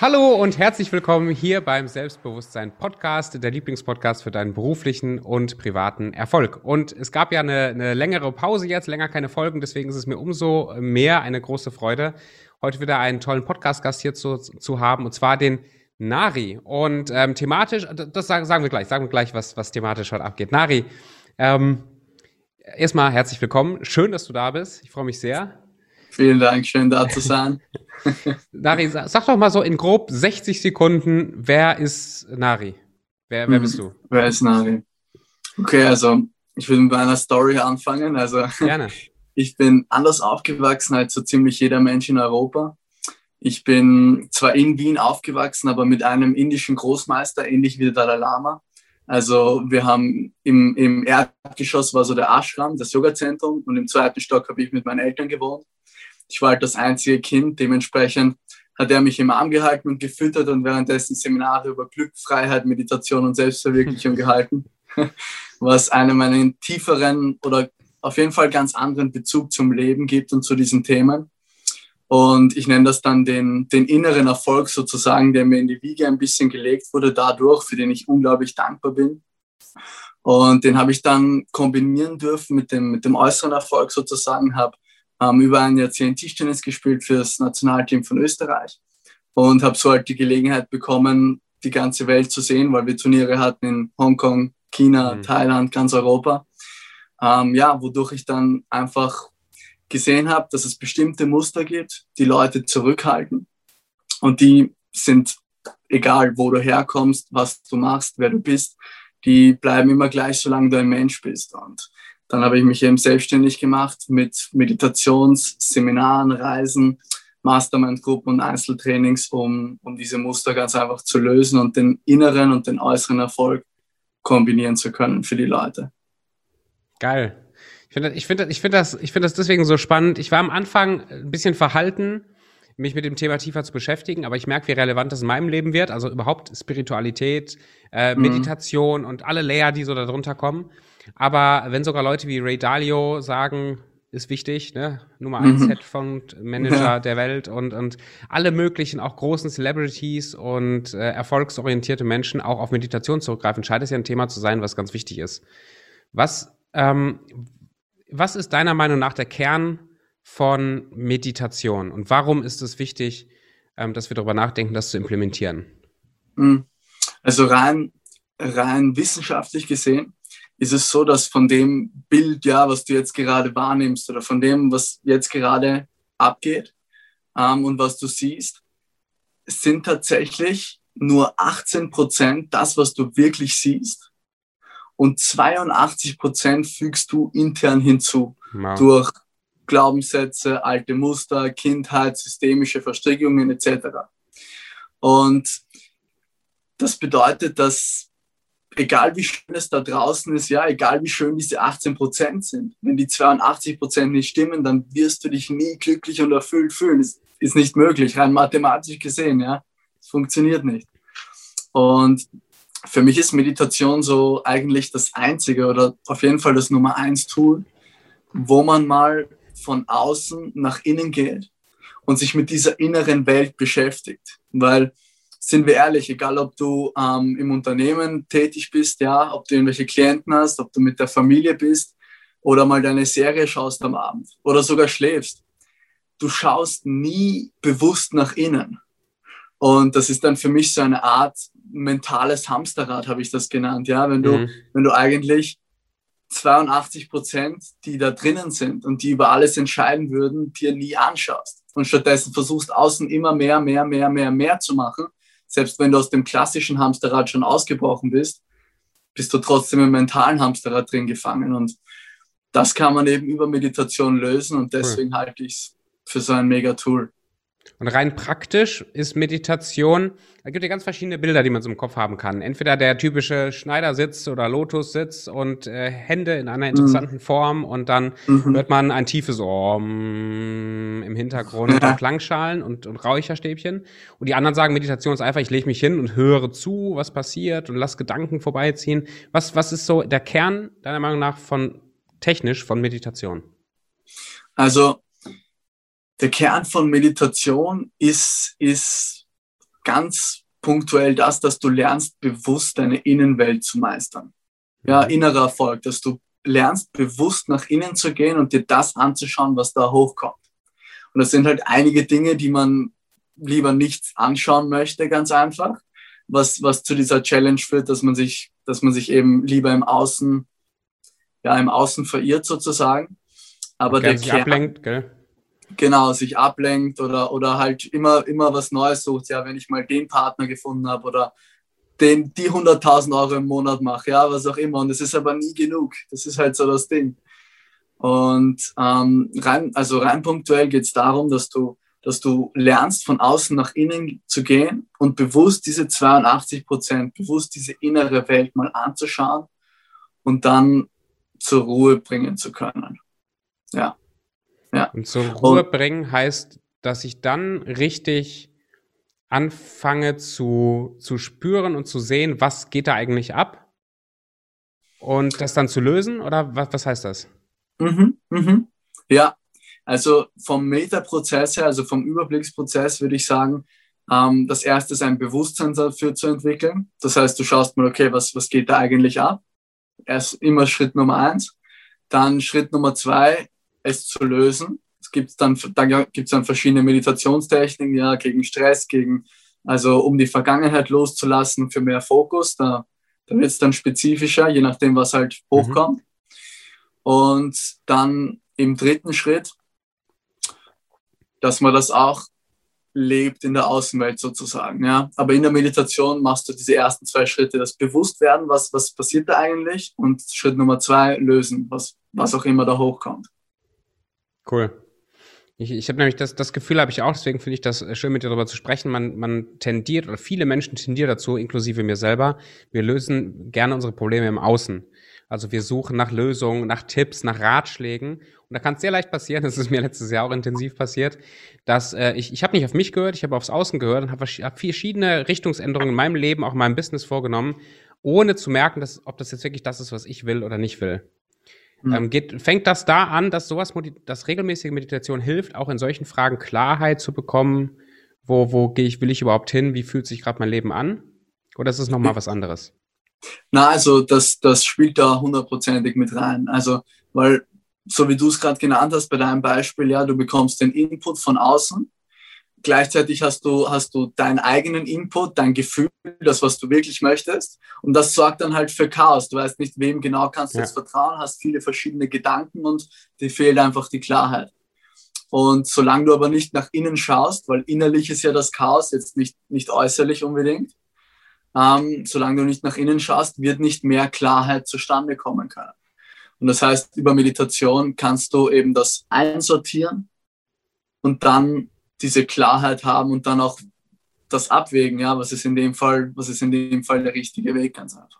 Hallo und herzlich willkommen hier beim Selbstbewusstsein Podcast, der Lieblingspodcast für deinen beruflichen und privaten Erfolg. Und es gab ja eine, eine längere Pause jetzt, länger keine Folgen, deswegen ist es mir umso mehr eine große Freude, heute wieder einen tollen Podcast-Gast hier zu, zu haben, und zwar den Nari. Und ähm, thematisch, das sagen, sagen wir gleich, sagen wir gleich, was, was thematisch heute abgeht. Nari, ähm, erstmal herzlich willkommen. Schön, dass du da bist. Ich freue mich sehr. Vielen Dank, schön da zu sein. Nari, sag doch mal so in grob 60 Sekunden, wer ist Nari? Wer, wer bist du? Wer ist Nari? Okay, also ich will mit meiner Story anfangen. Also Gerne. ich bin anders aufgewachsen als so ziemlich jeder Mensch in Europa. Ich bin zwar in Wien aufgewachsen, aber mit einem indischen Großmeister, ähnlich wie der Dalai Lama. Also wir haben im, im Erdgeschoss war so der Ashram, das Yoga-Zentrum und im zweiten Stock habe ich mit meinen Eltern gewohnt. Ich war halt das einzige Kind, dementsprechend hat er mich im Arm gehalten und gefüttert und währenddessen Seminare über Glück, Freiheit, Meditation und Selbstverwirklichung gehalten, was einem einen tieferen oder auf jeden Fall ganz anderen Bezug zum Leben gibt und zu diesen Themen. Und ich nenne das dann den, den inneren Erfolg sozusagen, der mir in die Wiege ein bisschen gelegt wurde dadurch, für den ich unglaublich dankbar bin. Und den habe ich dann kombinieren dürfen mit dem, mit dem äußeren Erfolg sozusagen, habe ähm, über ein Jahrzehnt Tischtennis gespielt für das Nationalteam von Österreich und habe so halt die Gelegenheit bekommen, die ganze Welt zu sehen, weil wir Turniere hatten in Hongkong, China, mhm. Thailand, ganz Europa. Ähm, ja, wodurch ich dann einfach gesehen habe, dass es bestimmte Muster gibt, die Leute zurückhalten und die sind egal, wo du herkommst, was du machst, wer du bist, die bleiben immer gleich, solange du ein Mensch bist. Und dann habe ich mich eben selbstständig gemacht mit Meditationsseminaren, Reisen, Mastermind-Gruppen und Einzeltrainings, um, um diese Muster ganz einfach zu lösen und den inneren und den äußeren Erfolg kombinieren zu können für die Leute. Geil. Ich finde ich finde, ich finde das, ich finde das deswegen so spannend. Ich war am Anfang ein bisschen verhalten, mich mit dem Thema tiefer zu beschäftigen, aber ich merke, wie relevant das in meinem Leben wird. Also überhaupt Spiritualität, äh, mhm. Meditation und alle Layer, die so darunter kommen. Aber wenn sogar Leute wie Ray Dalio sagen, ist wichtig, ne? Nummer eins mhm. Hedgefonds-Manager ja. der Welt und, und alle möglichen, auch großen Celebrities und äh, erfolgsorientierte Menschen auch auf Meditation zurückgreifen, scheint es ja ein Thema zu sein, was ganz wichtig ist. Was, ähm, was ist deiner Meinung nach der Kern von Meditation und warum ist es wichtig, ähm, dass wir darüber nachdenken, das zu implementieren? Mhm. Also rein, rein wissenschaftlich gesehen ist es so, dass von dem Bild, ja, was du jetzt gerade wahrnimmst oder von dem, was jetzt gerade abgeht ähm, und was du siehst, sind tatsächlich nur 18 Prozent das, was du wirklich siehst. Und 82 Prozent fügst du intern hinzu wow. durch Glaubenssätze, alte Muster, Kindheit, systemische Verstrickungen etc. Und das bedeutet, dass egal wie schön es da draußen ist, ja, egal wie schön diese 18 Prozent sind, wenn die 82 Prozent nicht stimmen, dann wirst du dich nie glücklich und erfüllt fühlen. Das ist nicht möglich, rein mathematisch gesehen, ja. Es funktioniert nicht. Und für mich ist Meditation so eigentlich das einzige oder auf jeden Fall das Nummer eins Tool, wo man mal von außen nach innen geht und sich mit dieser inneren Welt beschäftigt. Weil sind wir ehrlich, egal ob du ähm, im Unternehmen tätig bist, ja, ob du irgendwelche Klienten hast, ob du mit der Familie bist oder mal deine Serie schaust am Abend oder sogar schläfst, du schaust nie bewusst nach innen. Und das ist dann für mich so eine Art mentales Hamsterrad, habe ich das genannt. Ja, wenn du, mhm. wenn du eigentlich 82 Prozent, die da drinnen sind und die über alles entscheiden würden, dir nie anschaust und stattdessen versuchst außen immer mehr, mehr, mehr, mehr, mehr zu machen selbst wenn du aus dem klassischen Hamsterrad schon ausgebrochen bist, bist du trotzdem im mentalen Hamsterrad drin gefangen. Und das kann man eben über Meditation lösen und deswegen cool. halte ich es für so ein mega Tool. Und rein praktisch ist Meditation, da gibt es ja ganz verschiedene Bilder, die man so im Kopf haben kann. Entweder der typische Schneidersitz oder Lotussitz und äh, Hände in einer interessanten mhm. Form und dann mhm. hört man ein tiefes Om im Hintergrund ja. und Klangschalen und, und Räucherstäbchen. Und die anderen sagen, Meditation ist einfach, ich lege mich hin und höre zu, was passiert und lass Gedanken vorbeiziehen. Was, was ist so der Kern deiner Meinung nach von technisch von Meditation? Also der Kern von Meditation ist, ist ganz punktuell das, dass du lernst, bewusst deine Innenwelt zu meistern. Ja, mhm. innerer Erfolg, dass du lernst, bewusst nach innen zu gehen und dir das anzuschauen, was da hochkommt. Und das sind halt einige Dinge, die man lieber nicht anschauen möchte, ganz einfach, was, was zu dieser Challenge führt, dass man sich, dass man sich eben lieber im Außen, ja, im Außen verirrt sozusagen. Aber der Kern, ablenkt, gell? Genau, sich ablenkt oder, oder halt immer, immer was Neues sucht. Ja, wenn ich mal den Partner gefunden habe oder den, die 100.000 Euro im Monat mache, ja, was auch immer. Und es ist aber nie genug. Das ist halt so das Ding. Und ähm, rein, also rein punktuell geht es darum, dass du, dass du lernst, von außen nach innen zu gehen und bewusst diese 82 Prozent, bewusst diese innere Welt mal anzuschauen und dann zur Ruhe bringen zu können. Ja. Ja. Und zur Ruhe und, bringen heißt, dass ich dann richtig anfange zu, zu spüren und zu sehen, was geht da eigentlich ab und das dann zu lösen oder was, was heißt das? Mhm, mhm. Ja, also vom Metaprozess her, also vom Überblicksprozess würde ich sagen, ähm, das erste ist ein Bewusstsein dafür zu entwickeln. Das heißt, du schaust mal, okay, was, was geht da eigentlich ab? Erst immer Schritt Nummer eins. Dann Schritt Nummer zwei, es zu lösen. Es gibt dann, da gibt es dann verschiedene Meditationstechniken, ja, gegen Stress, gegen, also um die Vergangenheit loszulassen für mehr Fokus. Da, da wird es dann spezifischer, je nachdem, was halt mhm. hochkommt. Mhm. Und dann im dritten Schritt, dass man das auch lebt in der Außenwelt sozusagen. Ja? Aber in der Meditation machst du diese ersten zwei Schritte, das Bewusstwerden, was, was passiert da eigentlich und Schritt Nummer zwei, lösen, was, was auch immer da hochkommt. Cool. Ich, ich habe nämlich das, das Gefühl, habe ich auch, deswegen finde ich das schön, mit dir darüber zu sprechen. Man, man tendiert, oder viele Menschen tendieren dazu, inklusive mir selber, wir lösen gerne unsere Probleme im Außen. Also wir suchen nach Lösungen, nach Tipps, nach Ratschlägen. Und da kann es sehr leicht passieren, das ist mir letztes Jahr auch intensiv passiert, dass äh, ich, ich habe nicht auf mich gehört, ich habe aufs Außen gehört und habe hab verschiedene Richtungsänderungen in meinem Leben, auch in meinem Business vorgenommen, ohne zu merken, dass, ob das jetzt wirklich das ist, was ich will oder nicht will. Mhm. Ähm, geht, fängt das da an, dass sowas, dass regelmäßige Meditation hilft, auch in solchen Fragen Klarheit zu bekommen? Wo, wo gehe ich, will ich überhaupt hin? Wie fühlt sich gerade mein Leben an? Oder ist es nochmal was anderes? Na, also das, das spielt da hundertprozentig mit rein. Also, weil, so wie du es gerade genannt hast bei deinem Beispiel, ja, du bekommst den Input von außen. Gleichzeitig hast du, hast du deinen eigenen Input, dein Gefühl, das, was du wirklich möchtest. Und das sorgt dann halt für Chaos. Du weißt nicht, wem genau kannst du ja. jetzt vertrauen, hast viele verschiedene Gedanken und dir fehlt einfach die Klarheit. Und solange du aber nicht nach innen schaust, weil innerlich ist ja das Chaos, jetzt nicht, nicht äußerlich unbedingt, ähm, solange du nicht nach innen schaust, wird nicht mehr Klarheit zustande kommen können. Und das heißt, über Meditation kannst du eben das einsortieren und dann diese Klarheit haben und dann auch das abwägen, ja, was ist in dem Fall, was ist in dem Fall der richtige Weg, ganz einfach.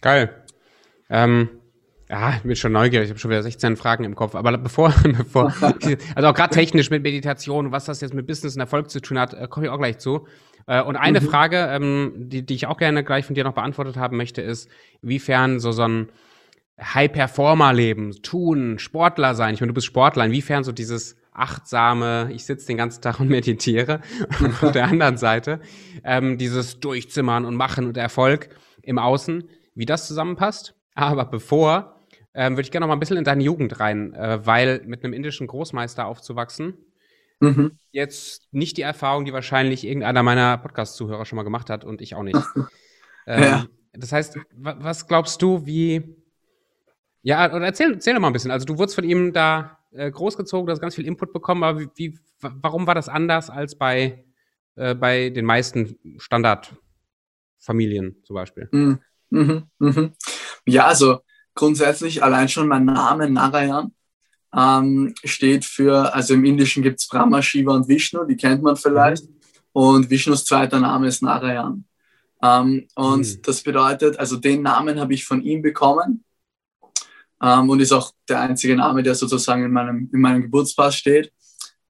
Geil. Ähm, ja, ich bin schon neugierig, ich habe schon wieder 16 Fragen im Kopf. Aber bevor, bevor also auch gerade technisch mit Meditation, was das jetzt mit Business und Erfolg zu tun hat, äh, komme ich auch gleich zu. Äh, und eine mhm. Frage, ähm, die, die ich auch gerne gleich von dir noch beantwortet haben möchte, ist, inwiefern so so ein High-Performer-Leben, tun, Sportler sein, ich meine, du bist Sportler, inwiefern so dieses achtsame, ich sitze den ganzen Tag und meditiere, und auf der anderen Seite ähm, dieses Durchzimmern und Machen und Erfolg im Außen, wie das zusammenpasst. Aber bevor ähm, würde ich gerne noch mal ein bisschen in deine Jugend rein, äh, weil mit einem indischen Großmeister aufzuwachsen, mhm. jetzt nicht die Erfahrung, die wahrscheinlich irgendeiner meiner Podcast-Zuhörer schon mal gemacht hat und ich auch nicht. ähm, ja. Das heißt, was glaubst du, wie, ja, oder erzähl, erzähl doch mal ein bisschen. Also du wurdest von ihm da äh, großgezogen, du hast ganz viel Input bekommen, aber wie, wie warum war das anders als bei, äh, bei den meisten Standardfamilien zum Beispiel? Mhm. Mhm. Mhm. Ja, also grundsätzlich allein schon mein Name Narayan ähm, steht für, also im Indischen gibt es Brahma, Shiva und Vishnu, die kennt man vielleicht. Mhm. Und Vishnus zweiter Name ist Narayan. Ähm, und mhm. das bedeutet, also den Namen habe ich von ihm bekommen ähm, und ist auch der einzige Name, der sozusagen in meinem, in meinem Geburtspass steht.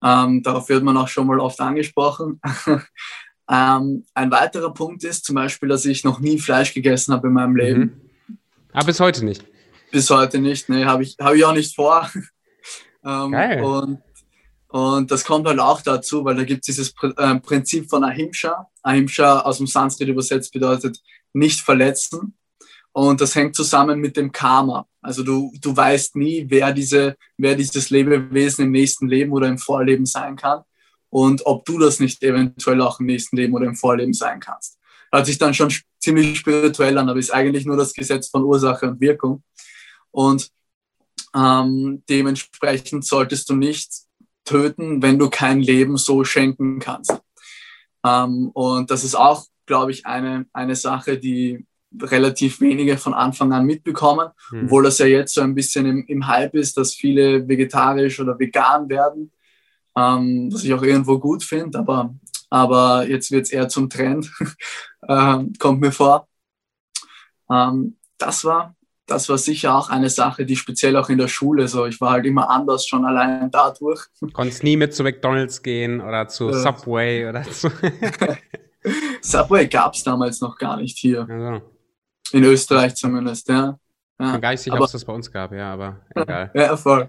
Ähm, darauf wird man auch schon mal oft angesprochen. Ähm, ein weiterer Punkt ist zum Beispiel, dass ich noch nie Fleisch gegessen habe in meinem Leben. Mhm. Aber bis heute nicht. Bis heute nicht, ne, habe ich, hab ich auch nicht vor. ähm, Geil. Und Und das kommt halt auch dazu, weil da gibt es dieses äh, Prinzip von Ahimsa. Ahimsa aus dem Sanskrit übersetzt bedeutet nicht verletzen. Und das hängt zusammen mit dem Karma. Also du, du weißt nie, wer, diese, wer dieses Lebewesen im nächsten Leben oder im Vorleben sein kann und ob du das nicht eventuell auch im nächsten Leben oder im Vorleben sein kannst. Hört sich dann schon ziemlich spirituell an, aber ist eigentlich nur das Gesetz von Ursache und Wirkung. Und ähm, dementsprechend solltest du nicht töten, wenn du kein Leben so schenken kannst. Ähm, und das ist auch, glaube ich, eine, eine Sache, die relativ wenige von Anfang an mitbekommen, hm. obwohl das ja jetzt so ein bisschen im, im Hype ist, dass viele vegetarisch oder vegan werden, ähm, was ich auch irgendwo gut finde, aber, aber jetzt wird es eher zum Trend, ähm, kommt mir vor. Ähm, das war das war sicher auch eine Sache, die speziell auch in der Schule so, ich war halt immer anders schon allein dadurch. Konntest nie mit zu McDonalds gehen oder zu. Subway oder zu. Subway gab es damals noch gar nicht hier. Also. In Österreich zumindest, ja. ja. Ich bin gar nicht sicher, ob es das bei uns gab, ja, aber egal. ja, voll.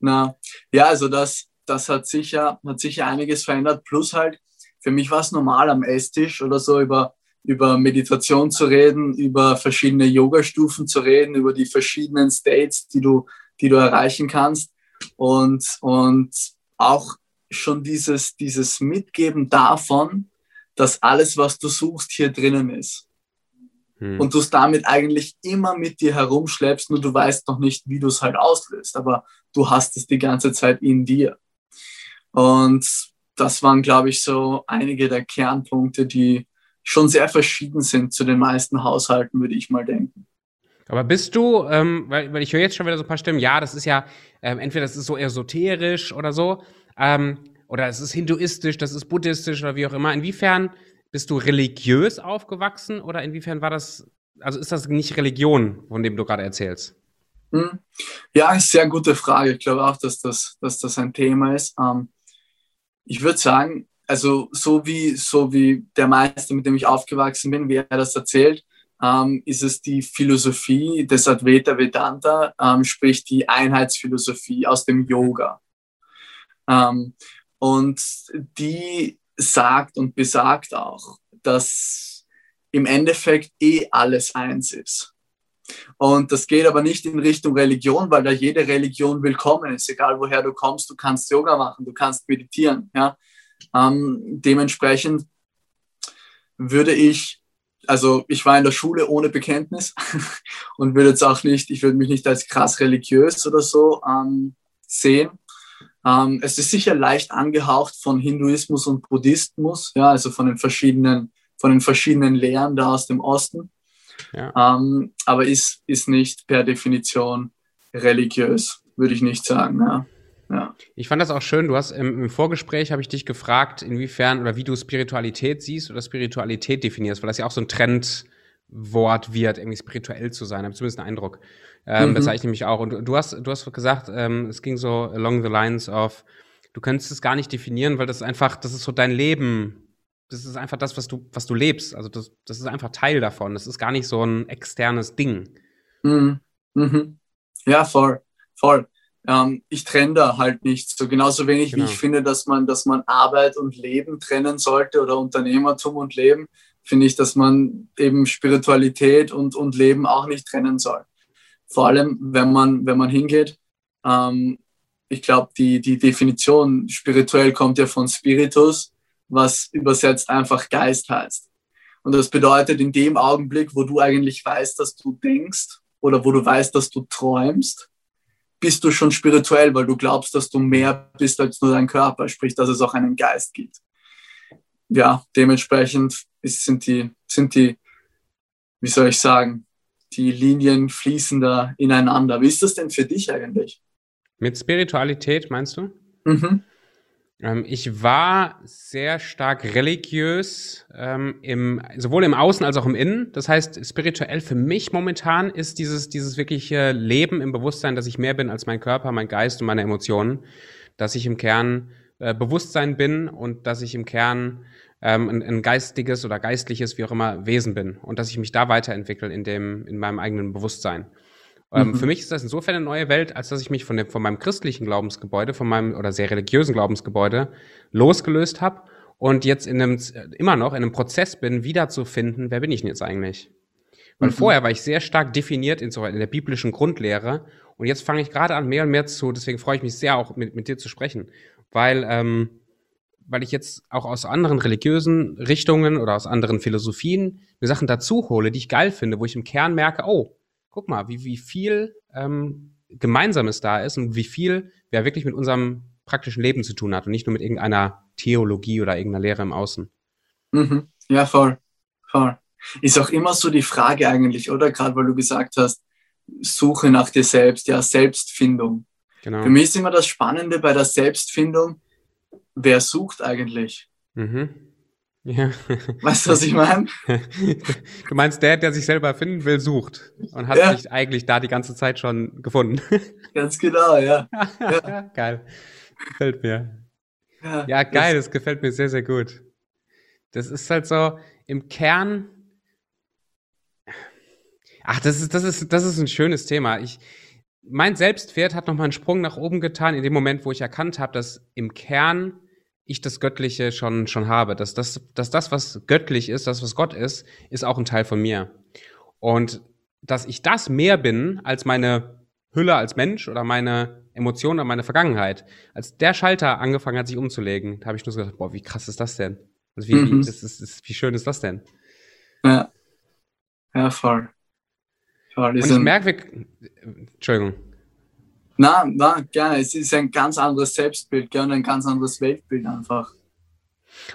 Na, ja, also das, das hat sicher, hat sicher einiges verändert. Plus halt, für mich war es normal am Esstisch oder so über über Meditation zu reden, über verschiedene Yoga-Stufen zu reden, über die verschiedenen States, die du, die du erreichen kannst und, und auch schon dieses, dieses Mitgeben davon, dass alles, was du suchst, hier drinnen ist. Hm. Und du es damit eigentlich immer mit dir herumschleppst, nur du weißt noch nicht, wie du es halt auslöst, aber du hast es die ganze Zeit in dir. Und das waren, glaube ich, so einige der Kernpunkte, die, schon sehr verschieden sind zu den meisten Haushalten, würde ich mal denken. Aber bist du, ähm, weil, weil ich höre jetzt schon wieder so ein paar Stimmen, ja, das ist ja, ähm, entweder das ist so esoterisch oder so, ähm, oder es ist hinduistisch, das ist buddhistisch oder wie auch immer. Inwiefern bist du religiös aufgewachsen oder inwiefern war das, also ist das nicht Religion, von dem du gerade erzählst? Hm. Ja, sehr gute Frage. Ich glaube auch, dass das, dass das ein Thema ist. Ähm, ich würde sagen, also so wie, so wie der Meister, mit dem ich aufgewachsen bin, wie er das erzählt, ähm, ist es die Philosophie des Advaita Vedanta, ähm, sprich die Einheitsphilosophie aus dem Yoga. Und die sagt und besagt auch, dass im Endeffekt eh alles eins ist. Und das geht aber nicht in Richtung Religion, weil da jede Religion willkommen ist. Egal woher du kommst, du kannst Yoga machen, du kannst meditieren. Ja? Ähm, dementsprechend würde ich, also ich war in der Schule ohne Bekenntnis und würde jetzt auch nicht, ich würde mich nicht als krass religiös oder so ähm, sehen. Ähm, es ist sicher leicht angehaucht von Hinduismus und Buddhismus, ja, also von den verschiedenen, von den verschiedenen Lehren da aus dem Osten. Ja. Ähm, aber ist, ist nicht per Definition religiös, würde ich nicht sagen. Ja. Ja. Ich fand das auch schön. Du hast im, im Vorgespräch habe ich dich gefragt, inwiefern oder wie du Spiritualität siehst oder Spiritualität definierst, weil das ja auch so ein Trendwort wird, irgendwie spirituell zu sein. Habe zumindest einen Eindruck. Ähm, mhm. Das sage ich nämlich auch. Und du hast, du hast gesagt, ähm, es ging so along the lines of, du könntest es gar nicht definieren, weil das ist einfach, das ist so dein Leben. Das ist einfach das, was du, was du lebst. Also das, das ist einfach Teil davon. Das ist gar nicht so ein externes Ding. Mhm. Mhm. Ja, voll, voll ähm, ich trenne da halt nichts. So genauso wenig genau. wie ich finde, dass man, dass man Arbeit und Leben trennen sollte oder Unternehmertum und Leben, finde ich, dass man eben Spiritualität und, und Leben auch nicht trennen soll. Vor allem, wenn man, wenn man hingeht, ähm, ich glaube, die, die Definition spirituell kommt ja von Spiritus, was übersetzt einfach Geist heißt. Und das bedeutet, in dem Augenblick, wo du eigentlich weißt, dass du denkst oder wo du weißt, dass du träumst, bist du schon spirituell, weil du glaubst, dass du mehr bist als nur dein Körper, sprich, dass es auch einen Geist gibt. Ja, dementsprechend ist, sind, die, sind die, wie soll ich sagen, die Linien fließen da ineinander. Wie ist das denn für dich eigentlich? Mit Spiritualität meinst du? Mhm. Ähm, ich war sehr stark religiös, ähm, im, sowohl im Außen als auch im Innen. Das heißt, spirituell für mich momentan ist dieses, dieses wirkliche Leben im Bewusstsein, dass ich mehr bin als mein Körper, mein Geist und meine Emotionen. Dass ich im Kern äh, Bewusstsein bin und dass ich im Kern ähm, ein, ein geistiges oder geistliches, wie auch immer, Wesen bin. Und dass ich mich da weiterentwickle in, dem, in meinem eigenen Bewusstsein. Ähm, mhm. Für mich ist das insofern eine neue Welt, als dass ich mich von, dem, von meinem christlichen Glaubensgebäude, von meinem oder sehr religiösen Glaubensgebäude losgelöst habe und jetzt in einem, immer noch in einem Prozess bin, wiederzufinden, wer bin ich denn jetzt eigentlich? Weil mhm. vorher war ich sehr stark definiert in, so, in der biblischen Grundlehre und jetzt fange ich gerade an, mehr und mehr zu, deswegen freue ich mich sehr auch mit, mit dir zu sprechen, weil, ähm, weil ich jetzt auch aus anderen religiösen Richtungen oder aus anderen Philosophien mir Sachen dazu hole, die ich geil finde, wo ich im Kern merke, oh, guck mal, wie, wie viel ähm, Gemeinsames da ist und wie viel wer wirklich mit unserem praktischen Leben zu tun hat und nicht nur mit irgendeiner Theologie oder irgendeiner Lehre im Außen. Mhm. Ja, voll. voll. Ist auch immer so die Frage eigentlich, oder? Gerade weil du gesagt hast, Suche nach dir selbst, ja, Selbstfindung. Genau. Für mich ist immer das Spannende bei der Selbstfindung, wer sucht eigentlich? Mhm. Ja. Weißt du, was ich meine? Du meinst, der, der sich selber finden will, sucht und hat ja. sich eigentlich da die ganze Zeit schon gefunden. Ganz genau, ja. ja. Geil. Gefällt mir. Ja, ja geil, das, das gefällt mir sehr, sehr gut. Das ist halt so, im Kern. Ach, das ist, das ist, das ist ein schönes Thema. Ich, mein Selbstwert hat nochmal einen Sprung nach oben getan, in dem Moment, wo ich erkannt habe, dass im Kern ich das Göttliche schon, schon habe. Dass das, dass das, was göttlich ist, das, was Gott ist, ist auch ein Teil von mir. Und dass ich das mehr bin als meine Hülle als Mensch oder meine Emotionen oder meine Vergangenheit. Als der Schalter angefangen hat, sich umzulegen, da habe ich nur so gedacht, boah, wie krass ist das denn? Also wie, mhm. wie, das ist, ist, wie schön ist das denn? Ja. Ja, voll. Und ich merke, Entschuldigung. Na, na, gerne. Es ist ein ganz anderes Selbstbild, gerne ein ganz anderes Weltbild einfach.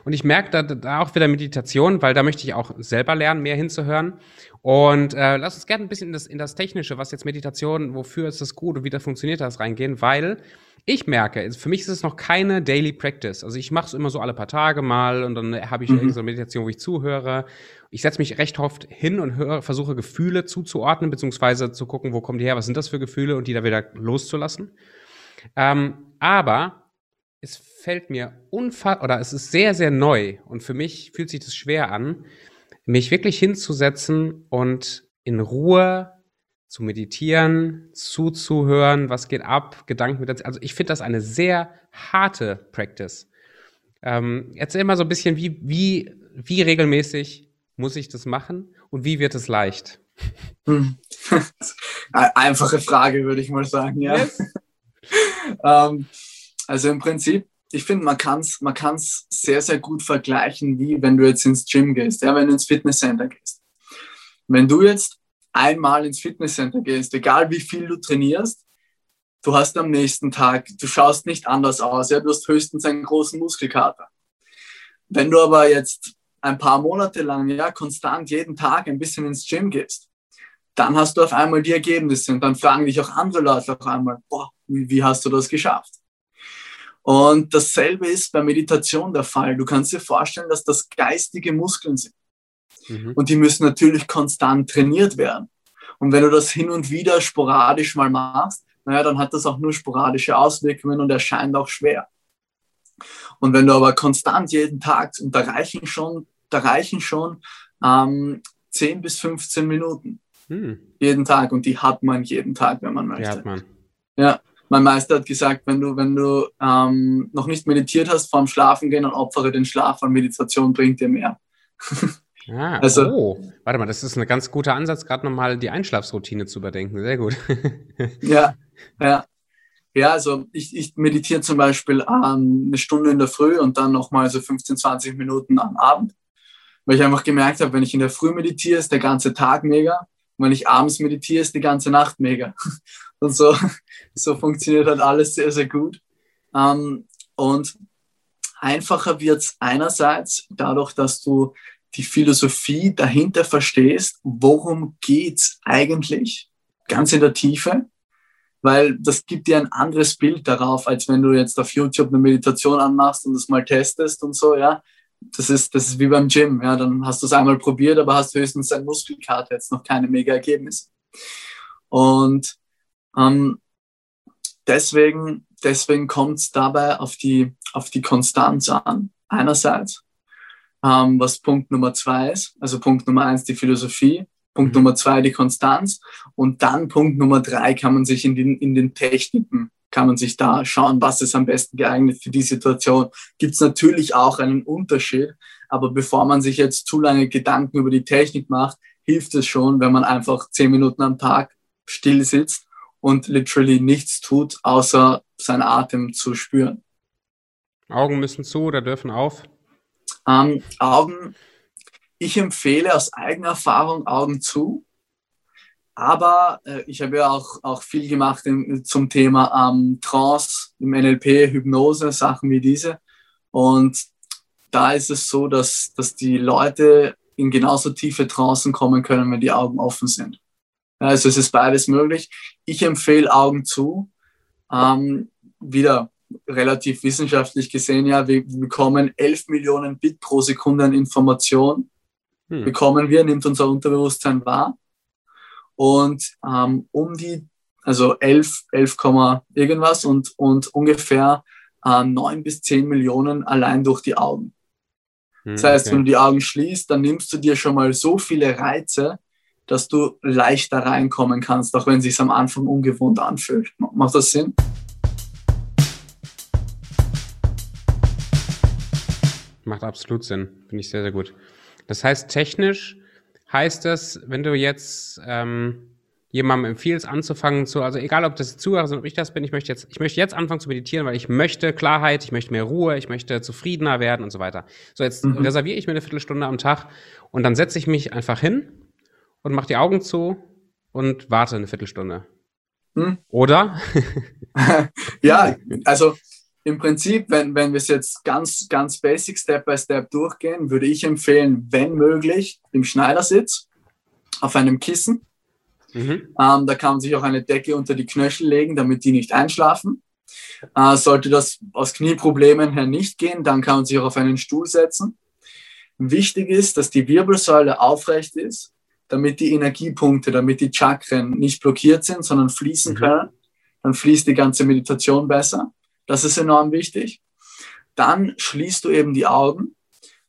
Und ich merke da, da auch wieder Meditation, weil da möchte ich auch selber lernen, mehr hinzuhören. Und äh, lass uns gerne ein bisschen in das, in das Technische, was jetzt Meditation, wofür ist das gut und wie das funktioniert das reingehen, weil ich merke, für mich ist es noch keine Daily Practice. Also ich mache es immer so alle paar Tage mal und dann habe ich mhm. so eine Meditation, wo ich zuhöre. Ich setze mich recht oft hin und höre, versuche Gefühle zuzuordnen, beziehungsweise zu gucken, wo kommen die her, was sind das für Gefühle und die da wieder loszulassen. Ähm, aber es fällt mir unfassbar, oder es ist sehr, sehr neu und für mich fühlt sich das schwer an, mich wirklich hinzusetzen und in Ruhe zu meditieren, zuzuhören, was geht ab, Gedanken mit. Also ich finde das eine sehr harte Practice. Ähm, erzähl mal so ein bisschen, wie, wie, wie regelmäßig muss ich das machen und wie wird es leicht? Hm. Einfache Frage, würde ich mal sagen, ja. Yes. ähm, also im Prinzip, ich finde, man kann es man kann's sehr, sehr gut vergleichen, wie wenn du jetzt ins Gym gehst, ja, wenn du ins Fitnesscenter gehst. Wenn du jetzt einmal ins Fitnesscenter gehst, egal wie viel du trainierst, du hast am nächsten Tag, du schaust nicht anders aus, ja, du hast höchstens einen großen Muskelkater. Wenn du aber jetzt ein paar Monate lang, ja, konstant jeden Tag ein bisschen ins Gym gehst, dann hast du auf einmal die Ergebnisse und dann fragen dich auch andere Leute auf einmal, boah, wie, wie hast du das geschafft? Und dasselbe ist bei Meditation der Fall. Du kannst dir vorstellen, dass das geistige Muskeln sind. Mhm. Und die müssen natürlich konstant trainiert werden. Und wenn du das hin und wieder sporadisch mal machst, naja, dann hat das auch nur sporadische Auswirkungen und erscheint auch schwer. Und wenn du aber konstant jeden Tag, und da reichen schon, da reichen schon ähm, 10 bis 15 Minuten hm. jeden Tag und die hat man jeden Tag, wenn man möchte. Die hat man. Ja, mein Meister hat gesagt, wenn du, wenn du ähm, noch nicht meditiert hast vorm Schlafen gehen, dann opfere den Schlaf, weil Meditation bringt dir mehr. Ah, also, oh. Warte mal, das ist ein ganz guter Ansatz, gerade nochmal die Einschlafsroutine zu überdenken. Sehr gut. ja, ja. Ja, also ich, ich meditiere zum Beispiel ähm, eine Stunde in der Früh und dann nochmal so 15, 20 Minuten am Abend. Weil ich einfach gemerkt habe, wenn ich in der Früh meditiere, ist der ganze Tag mega. Und wenn ich abends meditiere, ist die ganze Nacht mega. Und so, so funktioniert halt alles sehr, sehr gut. Ähm, und einfacher wird es einerseits dadurch, dass du die Philosophie dahinter verstehst, worum geht's eigentlich, ganz in der Tiefe, weil das gibt dir ein anderes Bild darauf, als wenn du jetzt auf YouTube eine Meditation anmachst und das mal testest und so, ja. Das ist, das ist wie beim Gym, ja. Dann hast du es einmal probiert, aber hast höchstens ein Muskelkater, jetzt noch keine mega Ergebnisse. Und ähm, deswegen, deswegen kommt es dabei auf die, auf die Konstanz an, einerseits ähm, was Punkt Nummer zwei ist. Also Punkt Nummer eins die Philosophie Punkt mhm. Nummer zwei die Konstanz und dann Punkt Nummer drei kann man sich in den, in den Techniken, kann man sich da schauen, was ist am besten geeignet für die Situation. Gibt es natürlich auch einen Unterschied, aber bevor man sich jetzt zu lange Gedanken über die Technik macht, hilft es schon, wenn man einfach zehn Minuten am Tag still sitzt und literally nichts tut, außer seinen Atem zu spüren. Augen müssen zu oder dürfen auf? Ähm, Augen, ich empfehle aus eigener Erfahrung Augen zu. Aber äh, ich habe ja auch, auch viel gemacht im, zum Thema ähm, Trance, im NLP, Hypnose, Sachen wie diese. Und da ist es so, dass, dass die Leute in genauso tiefe Trancen kommen können, wenn die Augen offen sind. Also es ist beides möglich. Ich empfehle Augen zu. Ähm, wieder relativ wissenschaftlich gesehen, ja, wir bekommen 11 Millionen Bit pro Sekunde an Information, hm. bekommen wir, nimmt unser Unterbewusstsein wahr. Und ähm, um die, also 11, 11, irgendwas und, und ungefähr äh, 9 bis 10 Millionen allein durch die Augen. Hm, das heißt, okay. wenn du die Augen schließt, dann nimmst du dir schon mal so viele Reize, dass du leichter reinkommen kannst, auch wenn es sich am Anfang ungewohnt anfühlt. Macht das Sinn? Macht absolut Sinn. Finde ich sehr, sehr gut. Das heißt, technisch heißt das, wenn du jetzt ähm, jemandem empfiehlst, anzufangen zu, also egal ob das Zuhörer sind, ob ich das bin, ich möchte jetzt, ich möchte jetzt anfangen zu meditieren, weil ich möchte Klarheit, ich möchte mehr Ruhe, ich möchte zufriedener werden und so weiter. So, jetzt mhm. reserviere ich mir eine Viertelstunde am Tag und dann setze ich mich einfach hin und mache die Augen zu und warte eine Viertelstunde. Mhm. Oder? ja, also im Prinzip, wenn, wenn wir es jetzt ganz, ganz basic Step by Step durchgehen, würde ich empfehlen, wenn möglich, im Schneidersitz auf einem Kissen. Mhm. Ähm, da kann man sich auch eine Decke unter die Knöchel legen, damit die nicht einschlafen. Äh, sollte das aus Knieproblemen her nicht gehen, dann kann man sich auch auf einen Stuhl setzen. Wichtig ist, dass die Wirbelsäule aufrecht ist, damit die Energiepunkte, damit die Chakren nicht blockiert sind, sondern fließen mhm. können. Dann fließt die ganze Meditation besser. Das ist enorm wichtig. Dann schließt du eben die Augen,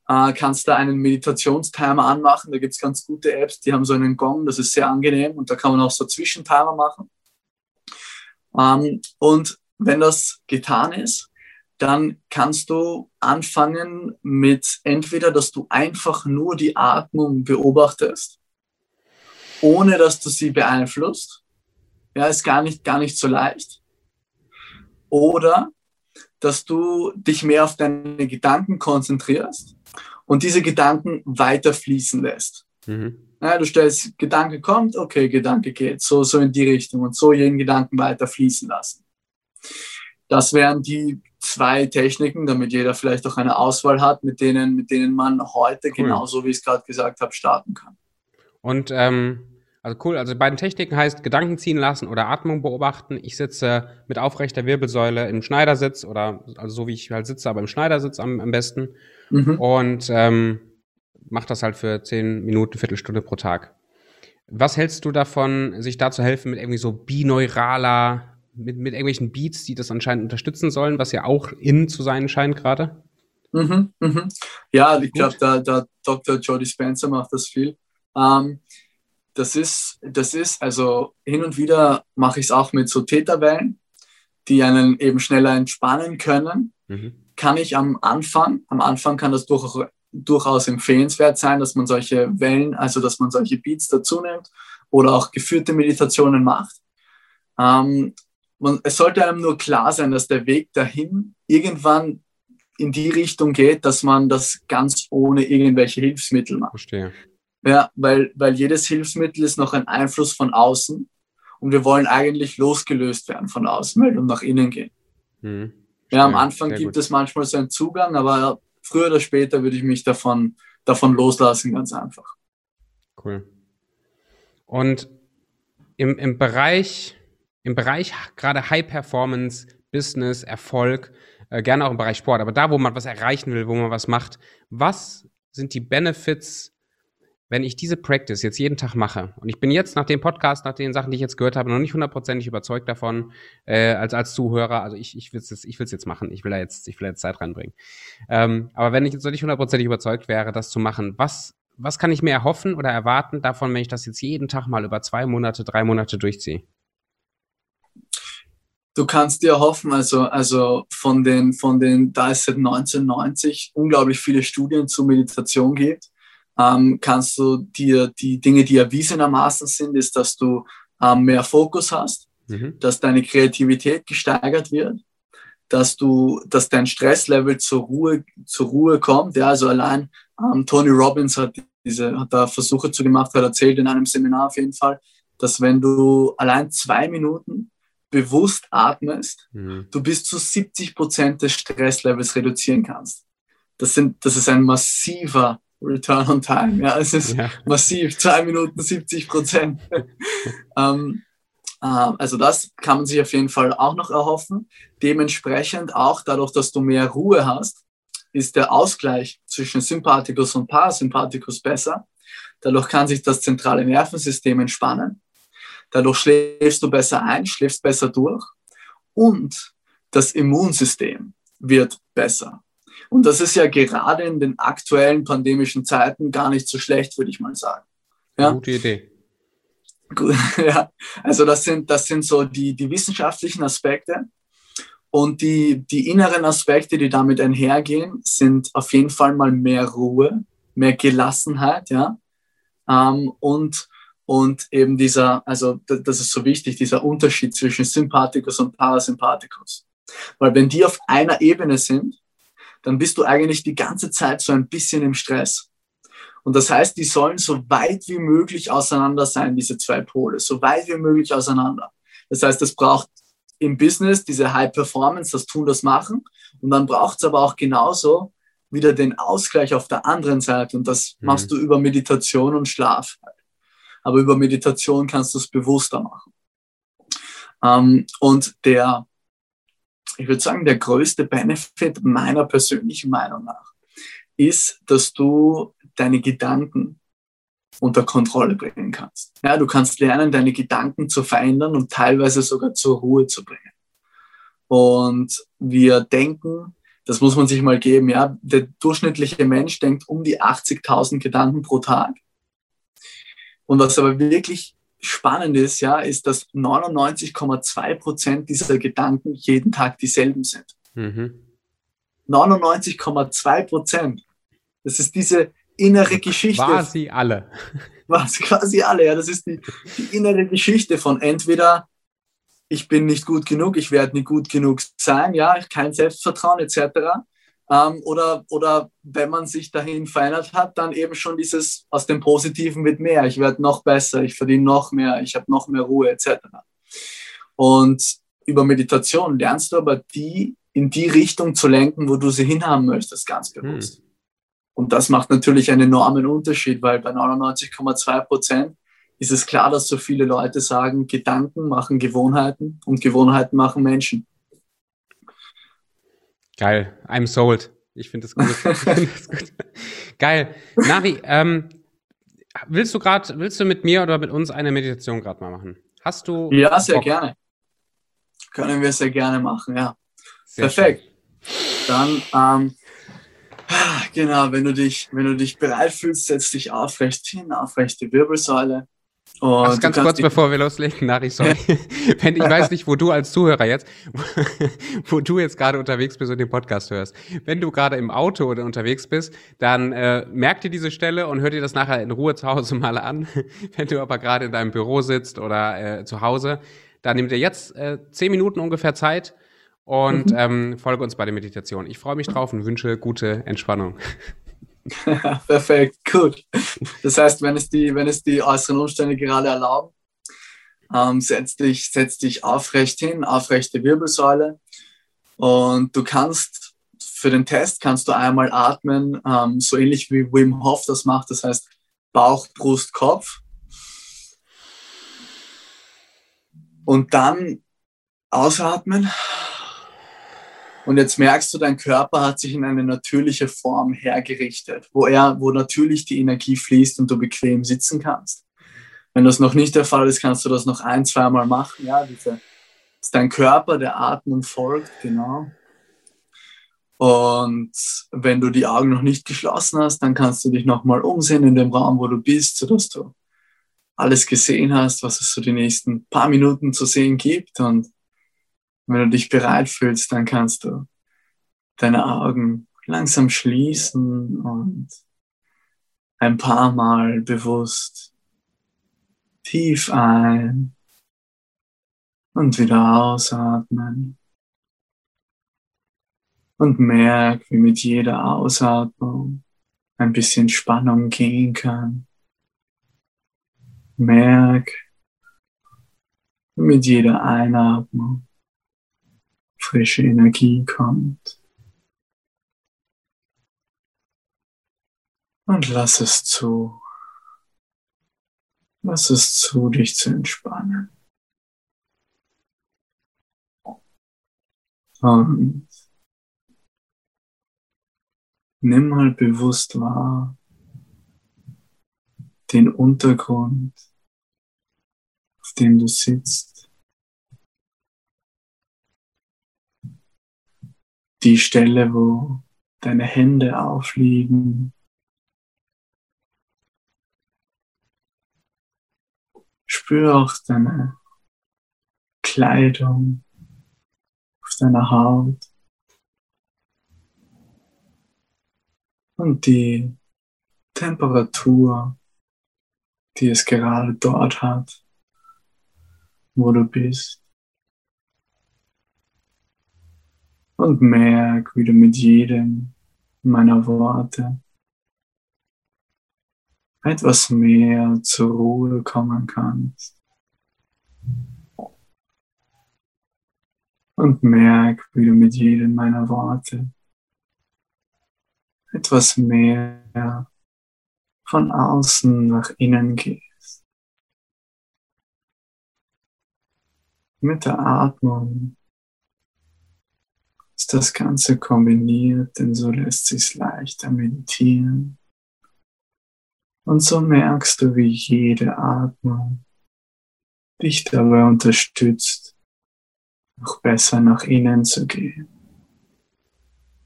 äh, kannst da einen Meditationstimer anmachen. Da gibt es ganz gute Apps, die haben so einen Gong, das ist sehr angenehm und da kann man auch so Zwischentimer machen. Ähm, und wenn das getan ist, dann kannst du anfangen mit entweder, dass du einfach nur die Atmung beobachtest, ohne dass du sie beeinflusst. Ja, ist gar nicht, gar nicht so leicht oder dass du dich mehr auf deine Gedanken konzentrierst und diese Gedanken weiter fließen lässt. Mhm. Ja, du stellst, Gedanke kommt, okay, Gedanke geht, so, so in die Richtung und so jeden Gedanken weiter fließen lassen. Das wären die zwei Techniken, damit jeder vielleicht auch eine Auswahl hat, mit denen, mit denen man heute, cool. genauso wie ich es gerade gesagt habe, starten kann. Und ähm, also cool, also beiden Techniken heißt Gedanken ziehen lassen oder Atmung beobachten. Ich sitze mit aufrechter Wirbelsäule im Schneidersitz oder also so wie ich halt sitze, aber im Schneidersitz am, am besten. Mhm. Und ähm, mache das halt für zehn Minuten, Viertelstunde pro Tag. Was hältst du davon, sich da zu helfen mit irgendwie so binauraler, mit, mit irgendwelchen Beats, die das anscheinend unterstützen sollen, was ja auch in zu sein scheint gerade? Mhm, mhm. Ja, ich glaube, der, der Dr. Jody Spencer macht das viel. Ähm, das ist, das ist, also hin und wieder mache ich es auch mit so Täterwellen, die einen eben schneller entspannen können. Mhm. Kann ich am Anfang, am Anfang kann das durchaus, durchaus empfehlenswert sein, dass man solche Wellen, also dass man solche Beats dazu nimmt oder auch geführte Meditationen macht. Ähm, man, es sollte einem nur klar sein, dass der Weg dahin irgendwann in die Richtung geht, dass man das ganz ohne irgendwelche Hilfsmittel macht. Verstehe. Ja, weil, weil jedes Hilfsmittel ist noch ein Einfluss von außen und wir wollen eigentlich losgelöst werden von außen weil und nach innen gehen. Mhm. Ja, am Anfang Sehr gibt gut. es manchmal so einen Zugang, aber früher oder später würde ich mich davon, davon loslassen, ganz einfach. Cool. Und im, im Bereich, im Bereich gerade High Performance, Business, Erfolg, äh, gerne auch im Bereich Sport, aber da, wo man was erreichen will, wo man was macht, was sind die Benefits wenn ich diese Practice jetzt jeden Tag mache, und ich bin jetzt nach dem Podcast, nach den Sachen, die ich jetzt gehört habe, noch nicht hundertprozentig überzeugt davon, äh, als, als Zuhörer, also ich, ich will es jetzt, ich will's jetzt machen, ich will da jetzt, ich will da jetzt Zeit reinbringen. Ähm, aber wenn ich jetzt noch nicht hundertprozentig überzeugt wäre, das zu machen, was was kann ich mir erhoffen oder erwarten davon, wenn ich das jetzt jeden Tag mal über zwei Monate, drei Monate durchziehe? Du kannst dir erhoffen, also, also von den, von den, da es seit 1990 unglaublich viele Studien zur Meditation gibt, ähm, kannst du dir die Dinge, die erwiesenermaßen sind, ist, dass du ähm, mehr Fokus hast, mhm. dass deine Kreativität gesteigert wird, dass du, dass dein Stresslevel zur Ruhe, zur Ruhe kommt. Ja, also allein ähm, Tony Robbins hat diese, hat da Versuche zu gemacht, hat erzählt in einem Seminar auf jeden Fall, dass wenn du allein zwei Minuten bewusst atmest, mhm. du bis zu 70 Prozent des Stresslevels reduzieren kannst. Das, sind, das ist ein massiver Return on Time. Ja, es ist ja. massiv, zwei Minuten 70 Prozent. ähm, äh, also das kann man sich auf jeden Fall auch noch erhoffen. Dementsprechend auch dadurch, dass du mehr Ruhe hast, ist der Ausgleich zwischen Sympathikus und Parasympathikus besser. Dadurch kann sich das zentrale Nervensystem entspannen. Dadurch schläfst du besser ein, schläfst besser durch und das Immunsystem wird besser. Und das ist ja gerade in den aktuellen pandemischen Zeiten gar nicht so schlecht, würde ich mal sagen. Ja? Gute Idee. ja, also das sind, das sind so die, die wissenschaftlichen Aspekte. Und die, die inneren Aspekte, die damit einhergehen, sind auf jeden Fall mal mehr Ruhe, mehr Gelassenheit, ja. Ähm, und, und eben dieser, also das ist so wichtig, dieser Unterschied zwischen Sympathikus und Parasympathikus. Weil wenn die auf einer Ebene sind, dann bist du eigentlich die ganze Zeit so ein bisschen im Stress. Und das heißt, die sollen so weit wie möglich auseinander sein, diese zwei Pole, so weit wie möglich auseinander. Das heißt, es braucht im Business diese High Performance, das Tun, das Machen. Und dann braucht es aber auch genauso wieder den Ausgleich auf der anderen Seite. Und das mhm. machst du über Meditation und Schlaf. Aber über Meditation kannst du es bewusster machen. Ähm, und der, ich würde sagen, der größte Benefit meiner persönlichen Meinung nach ist, dass du deine Gedanken unter Kontrolle bringen kannst. Ja, du kannst lernen, deine Gedanken zu verändern und teilweise sogar zur Ruhe zu bringen. Und wir denken, das muss man sich mal geben, ja, der durchschnittliche Mensch denkt um die 80.000 Gedanken pro Tag. Und was aber wirklich spannend ist, ja, ist, dass 99,2 Prozent dieser Gedanken jeden Tag dieselben sind. Mhm. 99,2 Prozent. Das ist diese innere Geschichte. Quasi alle. Was, quasi alle, ja. Das ist die, die innere Geschichte von entweder ich bin nicht gut genug, ich werde nicht gut genug sein, ja, kein Selbstvertrauen etc. Ähm, oder, oder wenn man sich dahin verändert hat, dann eben schon dieses aus dem Positiven mit mehr. Ich werde noch besser, ich verdiene noch mehr, ich habe noch mehr Ruhe etc. Und über Meditation lernst du aber die in die Richtung zu lenken, wo du sie hinhaben möchtest, ganz bewusst. Hm. Und das macht natürlich einen enormen Unterschied, weil bei 99,2 Prozent ist es klar, dass so viele Leute sagen, Gedanken machen Gewohnheiten und Gewohnheiten machen Menschen. Geil, I'm sold. Ich finde das, find das, gut. Geil. Navi, ähm, willst du gerade, willst du mit mir oder mit uns eine Meditation gerade mal machen? Hast du? Ja, sehr Bock? gerne. Können wir sehr gerne machen, ja. Sehr Perfekt. Schön. Dann ähm, Genau, wenn du dich, wenn du dich bereit fühlst, setz dich aufrecht hin, aufrecht die Wirbelsäule. Und Ach, ganz kurz, bevor wir loslegen, Nari, sorry. wenn, ich weiß nicht, wo du als Zuhörer jetzt, wo du jetzt gerade unterwegs bist und den Podcast hörst. Wenn du gerade im Auto oder unterwegs bist, dann äh, merk dir diese Stelle und hör dir das nachher in Ruhe zu Hause mal an. wenn du aber gerade in deinem Büro sitzt oder äh, zu Hause, dann nimm dir jetzt äh, zehn Minuten ungefähr Zeit und mhm. ähm, folge uns bei der Meditation. Ich freue mich drauf und wünsche gute Entspannung. Perfekt, gut. Das heißt, wenn es die, wenn es die äußeren Umstände gerade erlauben, ähm, setz, dich, setz dich aufrecht hin, aufrechte Wirbelsäule und du kannst für den Test kannst du einmal atmen, ähm, so ähnlich wie Wim Hof das macht, das heißt Bauch, Brust, Kopf. Und dann ausatmen und jetzt merkst du, dein Körper hat sich in eine natürliche Form hergerichtet, wo er, wo natürlich die Energie fließt und du bequem sitzen kannst. Wenn das noch nicht der Fall ist, kannst du das noch ein, zweimal machen. Ja, diese, ist dein Körper, der Atmung folgt, genau. Und wenn du die Augen noch nicht geschlossen hast, dann kannst du dich nochmal umsehen in dem Raum, wo du bist, sodass du alles gesehen hast, was es so die nächsten paar Minuten zu sehen gibt. Und wenn du dich bereit fühlst, dann kannst du deine Augen langsam schließen und ein paar Mal bewusst tief ein und wieder ausatmen. Und merk, wie mit jeder Ausatmung ein bisschen Spannung gehen kann. Merk, wie mit jeder Einatmung frische Energie kommt. Und lass es zu. Lass es zu, dich zu entspannen. Und nimm mal bewusst wahr den Untergrund, auf dem du sitzt. Die Stelle, wo deine Hände aufliegen. Spür auch deine Kleidung auf deiner Haut. Und die Temperatur, die es gerade dort hat, wo du bist. Und merk, wie du mit jedem meiner Worte etwas mehr zur Ruhe kommen kannst. Und merk, wie du mit jedem meiner Worte etwas mehr von außen nach innen gehst. Mit der Atmung das Ganze kombiniert, denn so lässt sich leichter meditieren. Und so merkst du, wie jede Atmung dich dabei unterstützt, noch besser nach innen zu gehen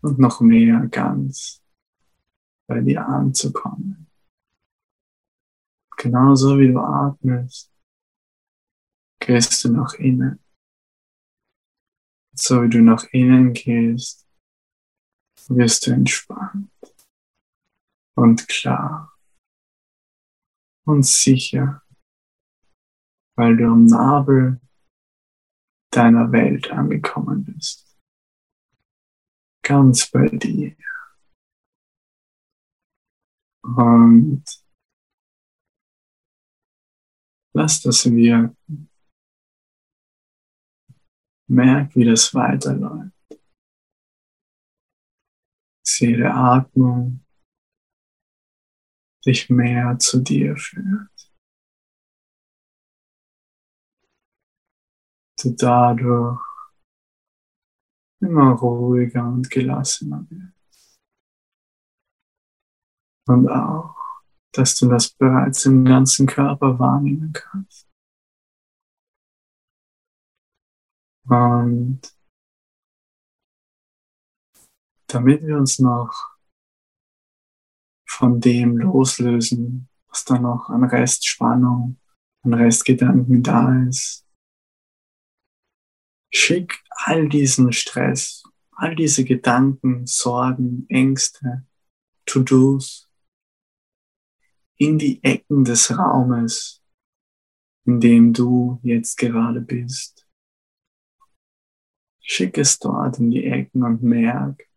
und noch mehr ganz bei dir anzukommen. Genauso wie du atmest, gehst du nach innen. So wie du nach innen gehst, wirst du entspannt und klar und sicher, weil du am Nabel deiner Welt angekommen bist. Ganz bei dir. Und lass das wirken. Merk, wie das weiterläuft. Sehe die Atmung dich mehr zu dir führt. Du dadurch immer ruhiger und gelassener wirst. Und auch, dass du das bereits im ganzen Körper wahrnehmen kannst. Und damit wir uns noch von dem loslösen, was da noch an Restspannung, an Restgedanken da ist. Schick all diesen Stress, all diese Gedanken, Sorgen, Ängste, To-Dos in die Ecken des Raumes, in dem du jetzt gerade bist. Schick es dort in die Ecken und merk,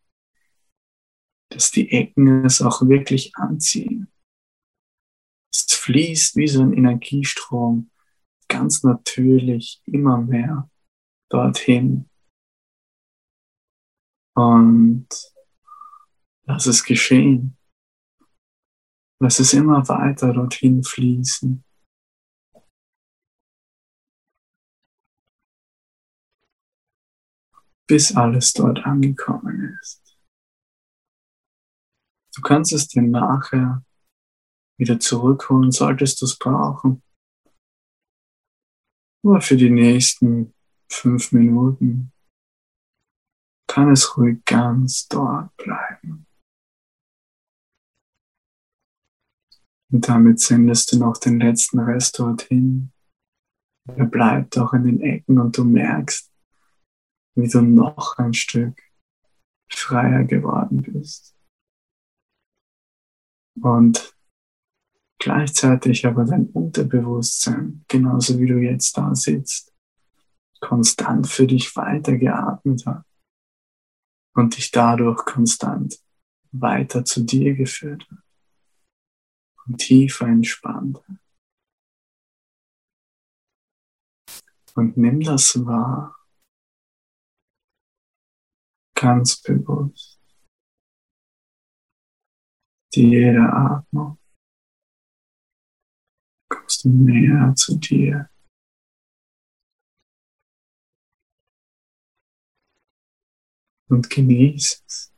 dass die Ecken es auch wirklich anziehen. Es fließt wie so ein Energiestrom ganz natürlich immer mehr dorthin. Und lass es geschehen. Lass es immer weiter dorthin fließen. Bis alles dort angekommen ist. Du kannst es dir nachher wieder zurückholen, solltest du es brauchen. Nur für die nächsten fünf Minuten kann es ruhig ganz dort bleiben. Und damit sendest du noch den letzten Rest dorthin. Er bleibt auch in den Ecken und du merkst, wie du noch ein Stück freier geworden bist. Und gleichzeitig aber dein Unterbewusstsein, genauso wie du jetzt da sitzt, konstant für dich weitergeatmet hat und dich dadurch konstant weiter zu dir geführt hat und tiefer entspannt hat. Und nimm das wahr, ganz bewusst. Jede Atmung kommst du näher zu dir. Und genieß es.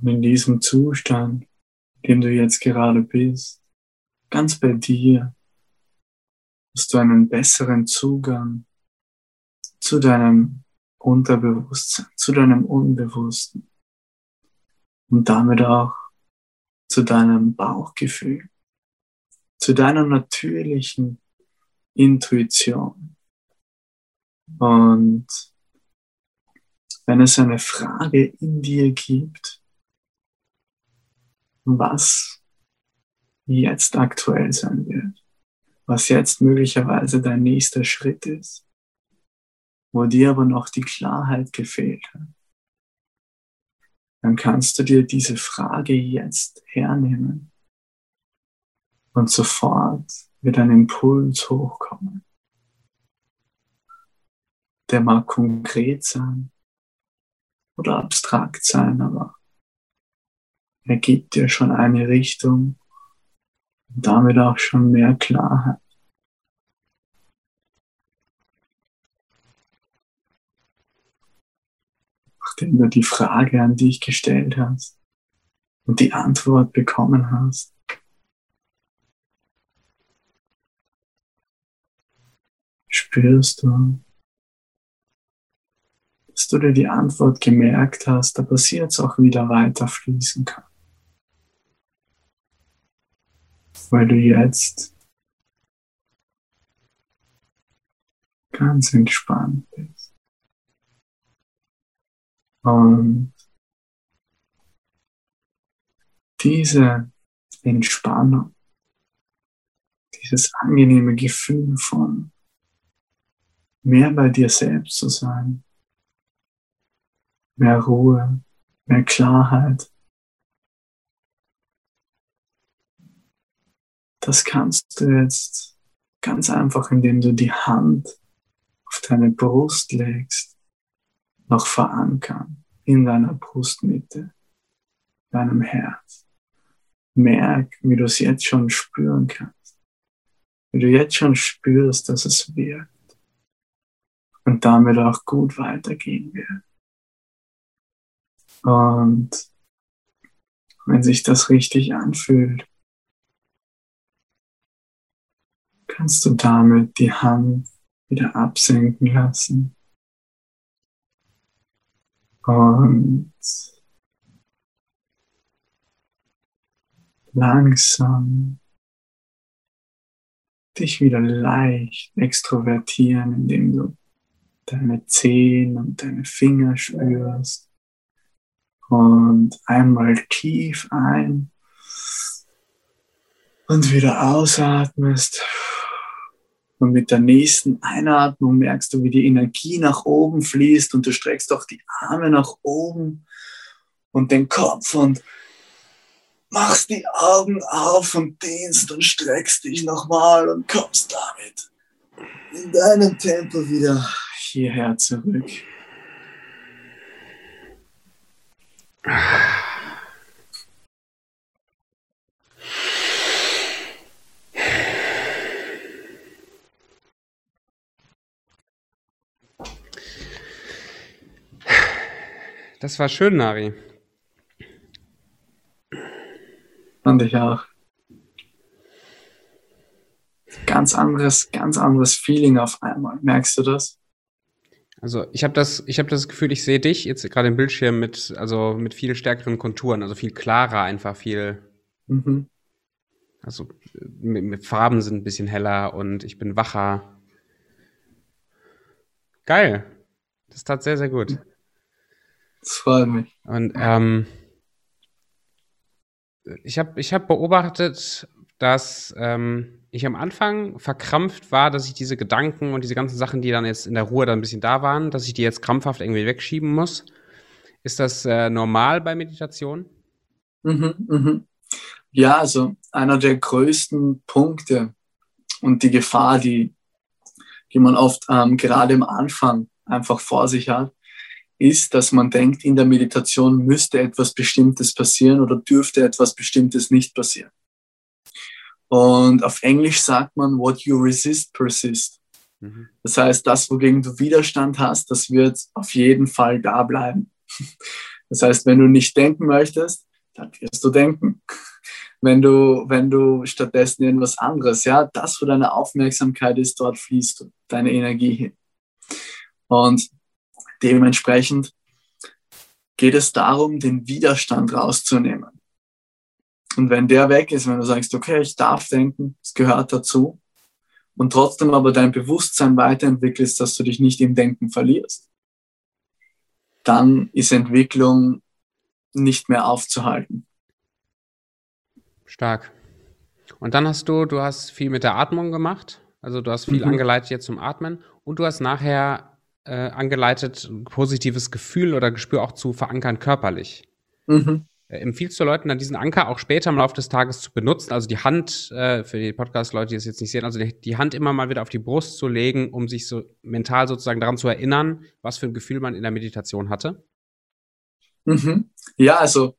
Und in diesem Zustand, in dem du jetzt gerade bist, ganz bei dir, hast du einen besseren Zugang zu deinem Unterbewusstsein, zu deinem Unbewussten und damit auch zu deinem Bauchgefühl, zu deiner natürlichen Intuition. Und wenn es eine Frage in dir gibt, was jetzt aktuell sein wird, was jetzt möglicherweise dein nächster Schritt ist, wo dir aber noch die Klarheit gefehlt hat, dann kannst du dir diese Frage jetzt hernehmen. Und sofort wird ein Impuls hochkommen. Der mag konkret sein. Oder abstrakt sein, aber er gibt dir schon eine Richtung und damit auch schon mehr Klarheit. Nachdem du die Frage an dich gestellt hast und die Antwort bekommen hast, spürst du, dass du dir die Antwort gemerkt hast, aber sie jetzt auch wieder weiter fließen kann. Weil du jetzt ganz entspannt bist. Und diese Entspannung, dieses angenehme Gefühl von mehr bei dir selbst zu sein, mehr Ruhe, mehr Klarheit, Das kannst du jetzt ganz einfach, indem du die Hand auf deine Brust legst, noch verankern in deiner Brustmitte, deinem Herz. Merk, wie du es jetzt schon spüren kannst. Wie du jetzt schon spürst, dass es wirkt. Und damit auch gut weitergehen wird. Und wenn sich das richtig anfühlt, kannst du damit die Hand wieder absenken lassen. Und langsam dich wieder leicht extrovertieren, indem du deine Zehen und deine Finger spürst. Und einmal tief ein und wieder ausatmest. Und mit der nächsten Einatmung merkst du, wie die Energie nach oben fließt und du streckst auch die Arme nach oben und den Kopf und machst die Augen auf und dehnst und streckst dich nochmal und kommst damit in deinem Tempo wieder hierher zurück. Das war schön, Nari. Fand ich auch. Ganz anderes, ganz anderes Feeling auf einmal. Merkst du das? Also ich habe das, ich habe das Gefühl, ich sehe dich jetzt gerade im Bildschirm mit, also mit viel stärkeren Konturen, also viel klarer, einfach viel. Mhm. Also mit, mit Farben sind ein bisschen heller und ich bin wacher. Geil. Das tat sehr, sehr gut. Das freut mich. Und ähm, ich habe ich hab beobachtet, dass ähm, ich am Anfang verkrampft war, dass ich diese Gedanken und diese ganzen Sachen, die dann jetzt in der Ruhe dann ein bisschen da waren, dass ich die jetzt krampfhaft irgendwie wegschieben muss. Ist das äh, normal bei Meditation? Mhm, mhm. Ja, also einer der größten Punkte und die Gefahr, die, die man oft ähm, gerade am Anfang einfach vor sich hat, ist, dass man denkt, in der Meditation müsste etwas Bestimmtes passieren oder dürfte etwas Bestimmtes nicht passieren. Und auf Englisch sagt man, what you resist persist. Mhm. Das heißt, das, wogegen du Widerstand hast, das wird auf jeden Fall da bleiben. Das heißt, wenn du nicht denken möchtest, dann wirst du denken. Wenn du, wenn du stattdessen irgendwas anderes, ja, das, wo deine Aufmerksamkeit ist, dort fließt deine Energie hin. Und dementsprechend geht es darum, den Widerstand rauszunehmen. Und wenn der weg ist, wenn du sagst, okay, ich darf denken, es gehört dazu, und trotzdem aber dein Bewusstsein weiterentwickelst, dass du dich nicht im Denken verlierst, dann ist Entwicklung nicht mehr aufzuhalten. Stark. Und dann hast du, du hast viel mit der Atmung gemacht, also du hast viel mhm. angeleitet jetzt zum Atmen und du hast nachher äh, angeleitet, ein positives Gefühl oder Gespür auch zu verankern körperlich. Mhm. Äh, empfiehlst du Leuten dann diesen Anker auch später im Laufe des Tages zu benutzen? Also die Hand, äh, für die Podcast-Leute, die es jetzt nicht sehen, also die, die, Hand immer mal wieder auf die Brust zu legen, um sich so mental sozusagen daran zu erinnern, was für ein Gefühl man in der Meditation hatte? Mhm. Ja, also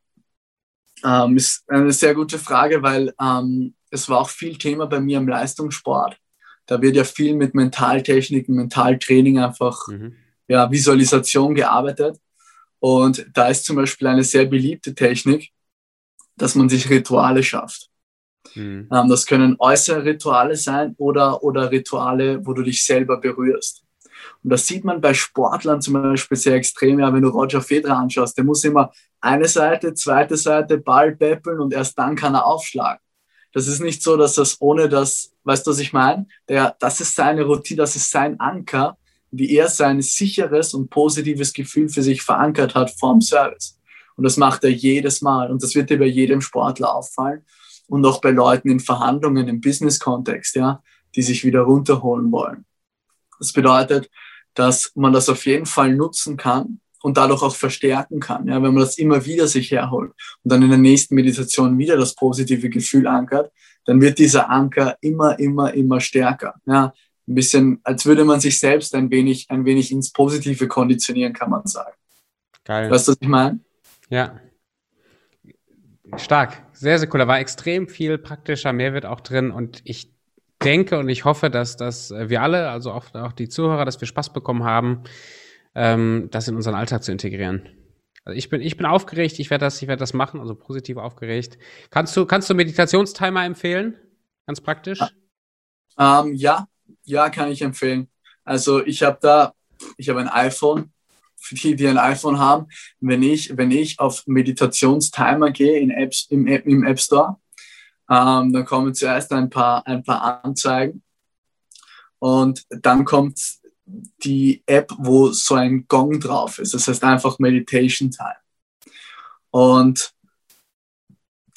ähm, ist eine sehr gute Frage, weil ähm, es war auch viel Thema bei mir im Leistungssport. Da wird ja viel mit Mentaltechniken, Mentaltraining einfach, mhm. ja, Visualisation gearbeitet. Und da ist zum Beispiel eine sehr beliebte Technik, dass man sich Rituale schafft. Mhm. Ähm, das können äußere Rituale sein oder, oder Rituale, wo du dich selber berührst. Und das sieht man bei Sportlern zum Beispiel sehr extrem. Ja, wenn du Roger Federer anschaust, der muss immer eine Seite, zweite Seite, Ball beppeln und erst dann kann er aufschlagen. Das ist nicht so, dass das ohne das, weißt du, was ich meine? Der, das ist seine Routine, das ist sein Anker wie er sein sicheres und positives Gefühl für sich verankert hat vorm Service. Und das macht er jedes Mal. Und das wird dir bei jedem Sportler auffallen. Und auch bei Leuten in Verhandlungen im Business-Kontext, ja, die sich wieder runterholen wollen. Das bedeutet, dass man das auf jeden Fall nutzen kann und dadurch auch verstärken kann. Ja, wenn man das immer wieder sich herholt und dann in der nächsten Meditation wieder das positive Gefühl ankert, dann wird dieser Anker immer, immer, immer stärker. Ja, ein bisschen, als würde man sich selbst ein wenig, ein wenig ins Positive konditionieren, kann man sagen. Geil. Weißt du, was ich meine? Ja. Stark. Sehr, sehr cool. Da war extrem viel praktischer Mehrwert auch drin und ich denke und ich hoffe, dass, dass wir alle, also auch, auch die Zuhörer, dass wir Spaß bekommen haben, ähm, das in unseren Alltag zu integrieren. Also ich bin, ich bin aufgeregt, ich werde das, ich das machen, also positiv aufgeregt. Kannst du, kannst du Meditationstimer empfehlen? Ganz praktisch? Ähm, ja, ja, kann ich empfehlen. Also ich habe da, ich habe ein iPhone, für die, die ein iPhone haben. Wenn ich, wenn ich auf Meditationstimer gehe in Apps, im, im App Store, ähm, dann kommen zuerst ein paar, ein paar Anzeigen und dann kommt die App, wo so ein Gong drauf ist. Das heißt einfach Meditation Time. Und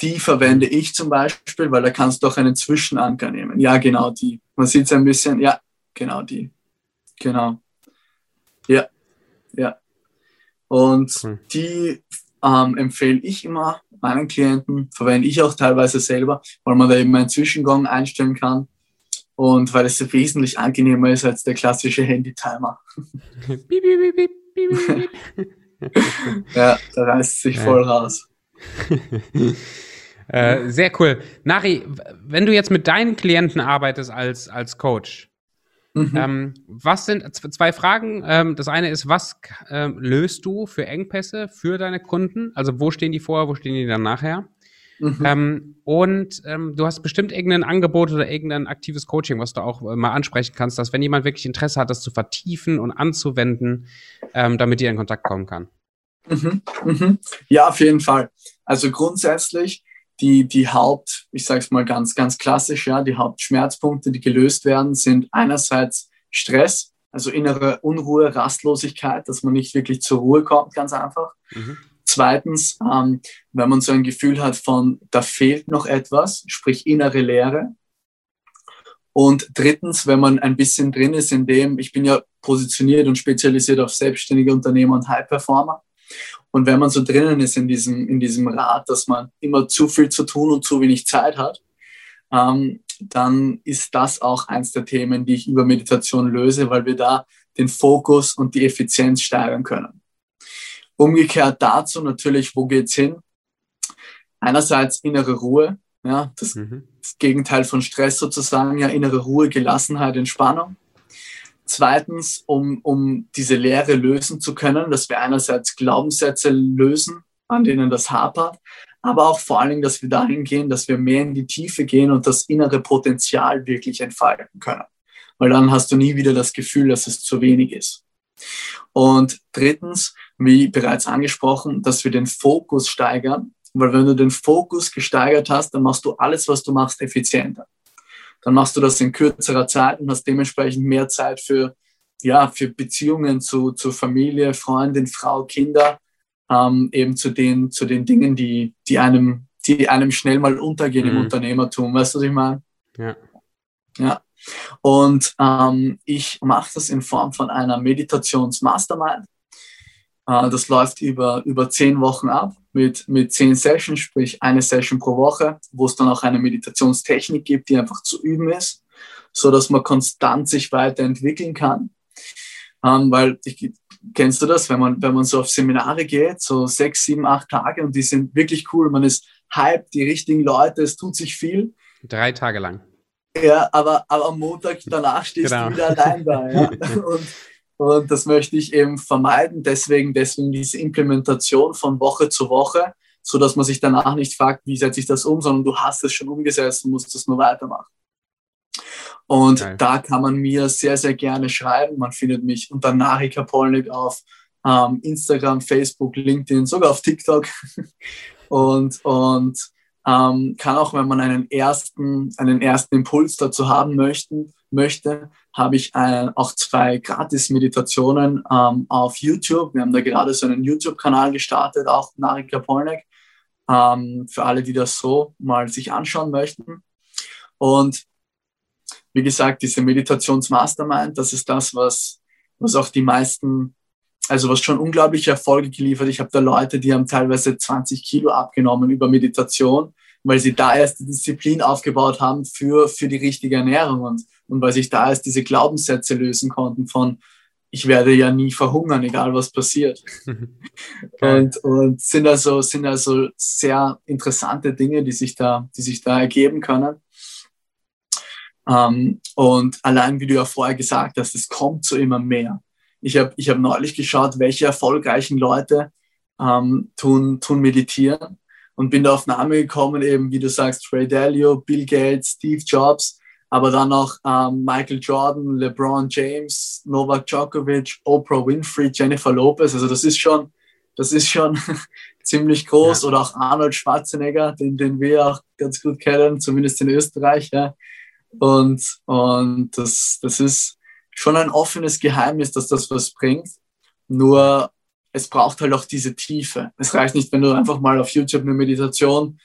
die verwende ich zum Beispiel, weil da kannst du auch einen Zwischenanker nehmen. Ja, genau die. Man sieht es ein bisschen, ja, genau die. Genau. Ja, ja. Und cool. die ähm, empfehle ich immer meinen Klienten, verwende ich auch teilweise selber, weil man da eben einen Zwischengang einstellen kann und weil es wesentlich angenehmer ist als der klassische Handy-Timer. ja, da reißt es sich voll raus. Äh, sehr cool. Nari, wenn du jetzt mit deinen Klienten arbeitest als, als Coach, Mhm. Ähm, was sind zwei Fragen? Ähm, das eine ist, was ähm, löst du für Engpässe für deine Kunden? Also wo stehen die vorher, wo stehen die dann nachher? Mhm. Ähm, und ähm, du hast bestimmt irgendein Angebot oder irgendein aktives Coaching, was du auch äh, mal ansprechen kannst, dass wenn jemand wirklich Interesse hat, das zu vertiefen und anzuwenden, ähm, damit ihr in Kontakt kommen kann. Mhm. Mhm. Ja, auf jeden Fall. Also grundsätzlich die, die Haupt, ich sage es mal ganz, ganz klassisch, ja, die Hauptschmerzpunkte, die gelöst werden, sind einerseits Stress, also innere Unruhe, Rastlosigkeit, dass man nicht wirklich zur Ruhe kommt, ganz einfach. Mhm. Zweitens, ähm, wenn man so ein Gefühl hat von, da fehlt noch etwas, sprich innere Leere. Und drittens, wenn man ein bisschen drin ist in dem, ich bin ja positioniert und spezialisiert auf selbstständige Unternehmer und High Performer. Und wenn man so drinnen ist in diesem, in diesem Rad, dass man immer zu viel zu tun und zu wenig Zeit hat, ähm, dann ist das auch eins der Themen, die ich über Meditation löse, weil wir da den Fokus und die Effizienz steigern können. Umgekehrt dazu natürlich, wo geht's hin? Einerseits innere Ruhe, ja, das, mhm. das Gegenteil von Stress sozusagen, ja, innere Ruhe, Gelassenheit, Entspannung. Zweitens, um, um diese Lehre lösen zu können, dass wir einerseits Glaubenssätze lösen, an denen das hapert, aber auch vor allen Dingen, dass wir dahin gehen, dass wir mehr in die Tiefe gehen und das innere Potenzial wirklich entfalten können. Weil dann hast du nie wieder das Gefühl, dass es zu wenig ist. Und drittens, wie bereits angesprochen, dass wir den Fokus steigern, weil wenn du den Fokus gesteigert hast, dann machst du alles, was du machst, effizienter dann machst du das in kürzerer Zeit und hast dementsprechend mehr Zeit für, ja, für Beziehungen zu, zu Familie, Freundin, Frau, Kinder, ähm, eben zu den, zu den Dingen, die, die einem, die einem schnell mal untergehen mhm. im Unternehmertum. Weißt du, was ich meine? Ja. Ja. Und ähm, ich mache das in Form von einer Meditations-Mastermind. Äh, das läuft über, über zehn Wochen ab mit, mit zehn Sessions, sprich eine Session pro Woche, wo es dann auch eine Meditationstechnik gibt, die einfach zu üben ist, so dass man konstant sich weiterentwickeln kann. Ähm, weil ich, kennst du das, wenn man, wenn man so auf Seminare geht, so sechs, sieben, acht Tage und die sind wirklich cool, man ist hyped, die richtigen Leute, es tut sich viel. Drei Tage lang. Ja, aber, aber am Montag danach stehst genau. du wieder allein da. Ja? Und und das möchte ich eben vermeiden. Deswegen, deswegen diese Implementation von Woche zu Woche, so dass man sich danach nicht fragt, wie setze ich das um, sondern du hast es schon umgesetzt und musst es nur weitermachen. Und okay. da kann man mir sehr, sehr gerne schreiben. Man findet mich unter Narika Polnik auf ähm, Instagram, Facebook, LinkedIn, sogar auf TikTok. und und ähm, kann auch, wenn man einen ersten, einen ersten Impuls dazu haben möchten, möchte, habe ich äh, auch zwei Gratis-Meditationen ähm, auf YouTube. Wir haben da gerade so einen YouTube-Kanal gestartet, auch Narika Polnek, ähm, für alle, die das so mal sich anschauen möchten. Und wie gesagt, diese Meditations-Mastermind, das ist das, was, was auch die meisten, also was schon unglaubliche Erfolge geliefert. Ich habe da Leute, die haben teilweise 20 Kilo abgenommen über Meditation, weil sie da erst die Disziplin aufgebaut haben für, für die richtige Ernährung. Und und weil sich da erst diese Glaubenssätze lösen konnten von, ich werde ja nie verhungern, egal was passiert. und, und sind also, sind also sehr interessante Dinge, die sich da, die sich da ergeben können. Ähm, und allein, wie du ja vorher gesagt hast, es kommt so immer mehr. Ich habe ich hab neulich geschaut, welche erfolgreichen Leute ähm, tun, tun meditieren und bin da auf Name gekommen, eben wie du sagst, Ray Dalio, Bill Gates, Steve Jobs, aber dann noch ähm, Michael Jordan, LeBron James, Novak Djokovic, Oprah Winfrey, Jennifer Lopez. Also das ist schon, das ist schon ziemlich groß. Ja. Oder auch Arnold Schwarzenegger, den, den wir auch ganz gut kennen, zumindest in Österreich. Ja. Und, und das, das ist schon ein offenes Geheimnis, dass das was bringt. Nur es braucht halt auch diese Tiefe. Es reicht nicht, wenn du einfach mal auf YouTube eine Meditation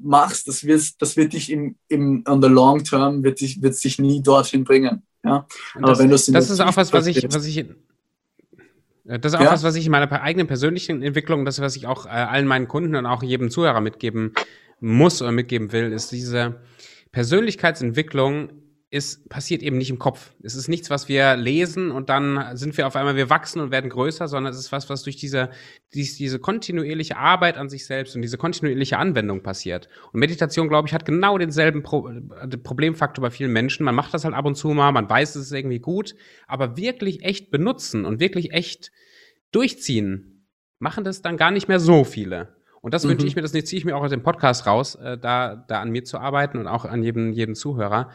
machst, das wird, das wird dich im, im, on the long term, wird dich, wird dich nie dorthin bringen. Ja? Aber das, wenn du Das ist auch was, was ich, was ich, das ist auch ja? was, was ich in meiner eigenen persönlichen Entwicklung, das, was ich auch äh, allen meinen Kunden und auch jedem Zuhörer mitgeben muss oder mitgeben will, ist diese Persönlichkeitsentwicklung ist, passiert eben nicht im Kopf. Es ist nichts, was wir lesen und dann sind wir auf einmal, wir wachsen und werden größer, sondern es ist was, was durch diese, diese, diese kontinuierliche Arbeit an sich selbst und diese kontinuierliche Anwendung passiert. Und Meditation, glaube ich, hat genau denselben Pro äh, Problemfaktor bei vielen Menschen. Man macht das halt ab und zu mal, man weiß, es ist irgendwie gut, aber wirklich echt benutzen und wirklich echt durchziehen, machen das dann gar nicht mehr so viele. Und das mhm. wünsche ich mir, das ziehe ich mir auch aus dem Podcast raus, äh, da, da an mir zu arbeiten und auch an jedem, jedem Zuhörer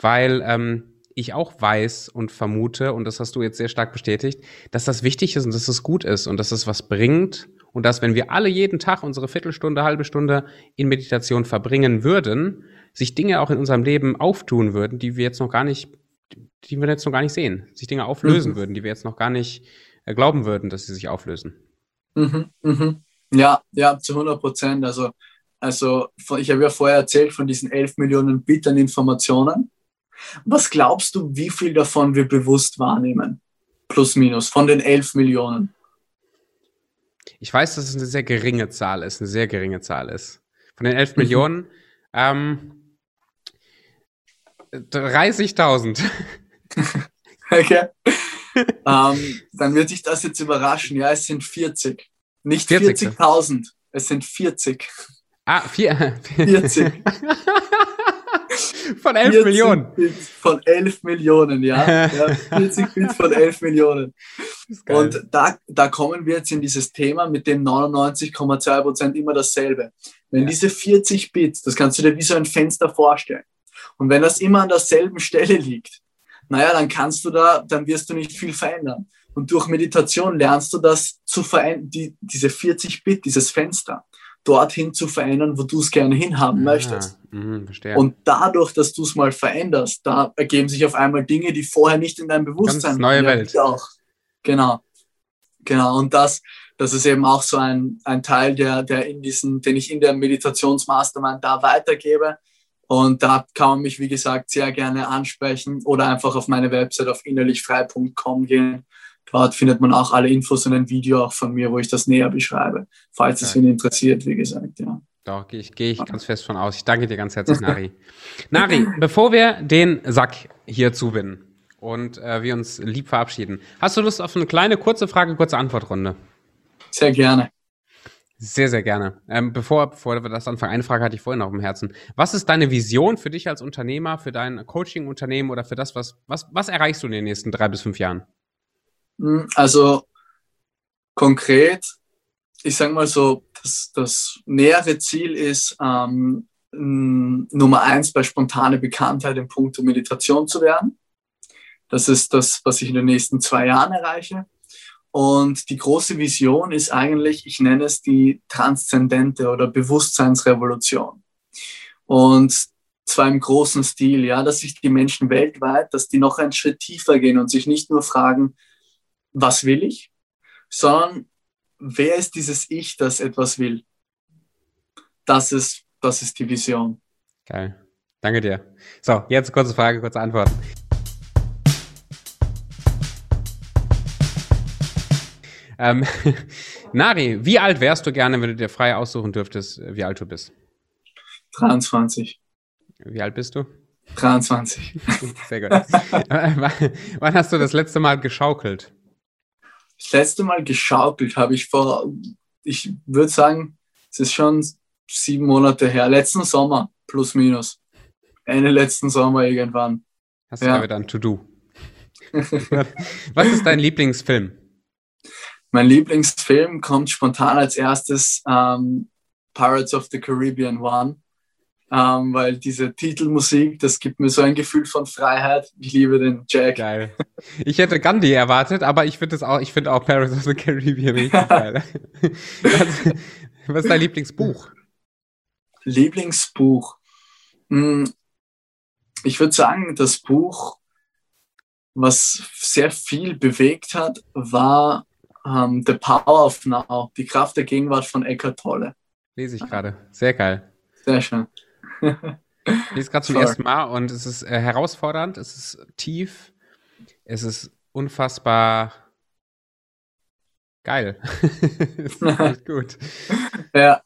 weil ähm, ich auch weiß und vermute, und das hast du jetzt sehr stark bestätigt, dass das wichtig ist und dass das gut ist und dass das was bringt und dass, wenn wir alle jeden Tag unsere Viertelstunde, halbe Stunde in Meditation verbringen würden, sich Dinge auch in unserem Leben auftun würden, die wir jetzt noch gar nicht, die wir jetzt noch gar nicht sehen, sich Dinge auflösen mhm. würden, die wir jetzt noch gar nicht äh, glauben würden, dass sie sich auflösen. Mhm, mhm. Ja, ja, zu 100 Prozent. Also, also ich habe ja vorher erzählt von diesen 11 Millionen Bit an Informationen. Was glaubst du, wie viel davon wir bewusst wahrnehmen? Plus, minus, von den 11 Millionen. Ich weiß, dass es eine sehr geringe Zahl ist, eine sehr geringe Zahl ist. Von den 11 mhm. Millionen, ähm, 30.000. okay. ähm, dann wird dich das jetzt überraschen. Ja, es sind 40. Nicht 40.000, 40 es sind 40. Ah, vier, 40. Von 11 Millionen. Bits von 11 Millionen, ja. ja 40 Bits von 11 Millionen. Und da, da kommen wir jetzt in dieses Thema mit dem 99,2 Prozent immer dasselbe. Wenn ja. diese 40 Bits, das kannst du dir wie so ein Fenster vorstellen. Und wenn das immer an derselben Stelle liegt, naja, dann kannst du da, dann wirst du nicht viel verändern. Und durch Meditation lernst du das zu verändern, die, diese 40 Bit, dieses Fenster dorthin zu verändern, wo du es gerne hinhaben ah, möchtest. Mh, und dadurch, dass du es mal veränderst, da ergeben sich auf einmal Dinge, die vorher nicht in deinem Bewusstsein Ganz neue Welt. Auch. Genau. Genau. Und das, das ist eben auch so ein, ein Teil, der, der in diesen, den ich in der Meditationsmastermind da weitergebe. Und da kann man mich, wie gesagt, sehr gerne ansprechen oder einfach auf meine Website auf innerlichfrei.com gehen Dort findet man auch alle Infos und ein Video auch von mir, wo ich das näher beschreibe, falls es ihn interessiert, wie gesagt, ja. Doch, gehe ich, geh ich ganz fest von aus. Ich danke dir ganz herzlich, Nari. Nari, bevor wir den Sack hier zubinden und äh, wir uns lieb verabschieden, hast du Lust auf eine kleine, kurze Frage, kurze Antwortrunde? Sehr gerne. Sehr, sehr gerne. Ähm, bevor, bevor wir das anfangen, eine Frage hatte ich vorhin noch im Herzen. Was ist deine Vision für dich als Unternehmer, für dein Coaching-Unternehmen oder für das, was, was, was erreichst du in den nächsten drei bis fünf Jahren? Hm, also konkret, ich sage mal so, das, das nähere Ziel ist, ähm, Nummer eins bei spontane Bekanntheit im Punkt Meditation zu werden. Das ist das, was ich in den nächsten zwei Jahren erreiche. Und die große Vision ist eigentlich, ich nenne es die transzendente oder Bewusstseinsrevolution. Und zwar im großen Stil, ja, dass sich die Menschen weltweit, dass die noch einen Schritt tiefer gehen und sich nicht nur fragen, was will ich, sondern wer ist dieses Ich, das etwas will. Das ist, das ist die Vision. Geil. Danke dir. So, jetzt kurze Frage, kurze Antwort. Ähm, Nari, wie alt wärst du gerne, wenn du dir frei aussuchen dürftest, wie alt du bist? 23. Wie alt bist du? 23. Sehr gut. Wann hast du das letzte Mal geschaukelt? Das letzte Mal geschaukelt habe ich vor, ich würde sagen, es ist schon sieben Monate her, letzten Sommer, plus minus. Ende letzten Sommer irgendwann. Hast du ja wieder ein To-Do. Was ist dein Lieblingsfilm? Mein Lieblingsfilm kommt spontan als erstes ähm, Pirates of the Caribbean One ähm, weil diese Titelmusik, das gibt mir so ein Gefühl von Freiheit. Ich liebe den Jack. Geil. Ich hätte Gandhi erwartet, aber ich finde auch, ich finde auch Paris of the Caribbean richtig geil. was, was ist dein Lieblingsbuch? Lieblingsbuch. Hm, ich würde sagen, das Buch, was sehr viel bewegt hat, war um, ähm, The Power of Now, die Kraft der Gegenwart von Eckhart Tolle. Lese ich gerade. Sehr geil. Sehr schön. Ich lese gerade zum ersten Mal und es ist äh, herausfordernd, es ist tief, es ist unfassbar geil. es ist echt gut. Ja,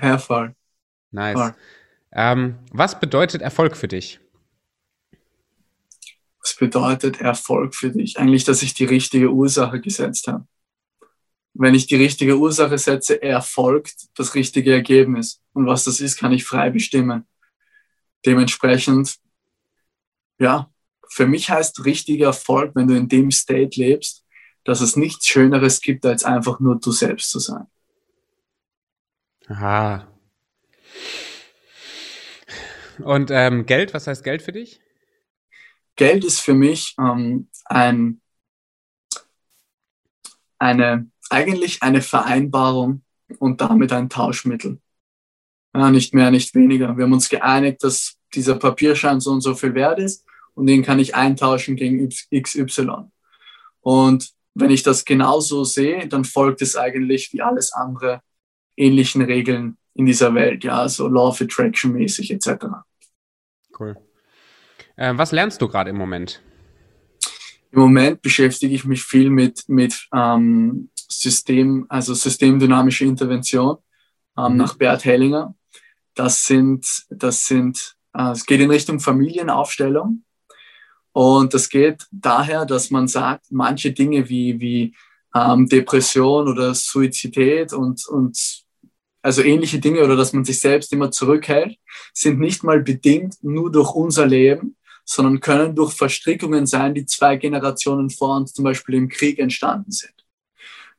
ja, voll. Nice. Voll. Ähm, was bedeutet Erfolg für dich? bedeutet Erfolg für dich? Eigentlich, dass ich die richtige Ursache gesetzt habe. Wenn ich die richtige Ursache setze, erfolgt das richtige Ergebnis. Und was das ist, kann ich frei bestimmen. Dementsprechend, ja, für mich heißt richtiger Erfolg, wenn du in dem State lebst, dass es nichts Schöneres gibt, als einfach nur du selbst zu sein. Aha. Und ähm, Geld, was heißt Geld für dich? Geld ist für mich ähm, ein, eine, eigentlich eine Vereinbarung und damit ein Tauschmittel. Ja, nicht mehr, nicht weniger. Wir haben uns geeinigt, dass dieser Papierschein so und so viel wert ist und den kann ich eintauschen gegen XY. Und wenn ich das genauso sehe, dann folgt es eigentlich wie alles andere ähnlichen Regeln in dieser Welt, ja, so Law of Attraction mäßig etc. Cool. Äh, was lernst du gerade im Moment? Im Moment beschäftige ich mich viel mit, mit ähm, System, also systemdynamische Intervention ähm, mhm. nach Bert Hellinger. Das sind, das sind, es geht in Richtung Familienaufstellung. Und das geht daher, dass man sagt, manche Dinge wie, wie ähm, Depression oder Suizidität und, und also ähnliche Dinge oder dass man sich selbst immer zurückhält, sind nicht mal bedingt nur durch unser Leben, sondern können durch Verstrickungen sein, die zwei Generationen vor uns zum Beispiel im Krieg entstanden sind.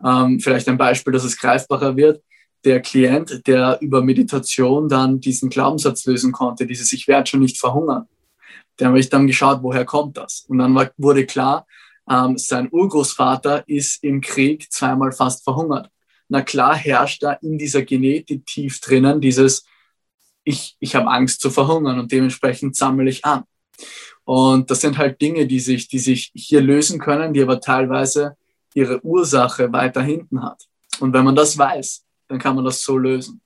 Ähm, vielleicht ein Beispiel, dass es greifbarer wird. Der Klient, der über Meditation dann diesen Glaubenssatz lösen konnte, dieses Ich werde schon nicht verhungern. Der habe ich dann geschaut, woher kommt das? Und dann wurde klar, ähm, sein Urgroßvater ist im Krieg zweimal fast verhungert. Na klar herrscht da in dieser Genetik tief drinnen dieses, ich, ich habe Angst zu verhungern und dementsprechend sammle ich an. Und das sind halt Dinge, die sich, die sich hier lösen können, die aber teilweise ihre Ursache weiter hinten hat. Und wenn man das weiß, dann kann man das so lösen.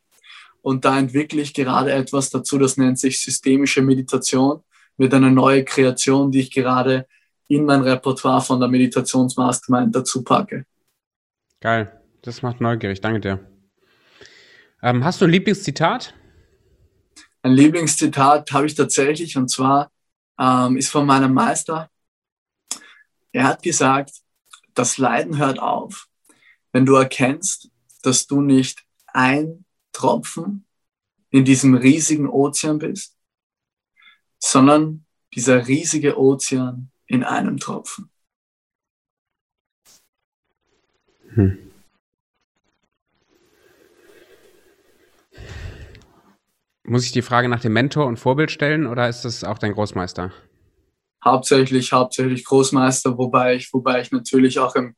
Und da entwickle ich gerade etwas dazu, das nennt sich systemische Meditation, mit einer neuen Kreation, die ich gerade in mein Repertoire von der Meditationsmastermind dazu packe. Geil, das macht neugierig, danke dir. Ähm, hast du ein Lieblingszitat? Ein Lieblingszitat habe ich tatsächlich und zwar ähm, ist von meinem Meister. Er hat gesagt, das Leiden hört auf, wenn du erkennst, dass du nicht ein Tropfen in diesem riesigen Ozean bist, sondern dieser riesige Ozean in einem Tropfen. Hm. Muss ich die Frage nach dem Mentor und Vorbild stellen oder ist das auch dein Großmeister? Hauptsächlich, hauptsächlich Großmeister, wobei ich, wobei ich natürlich auch im,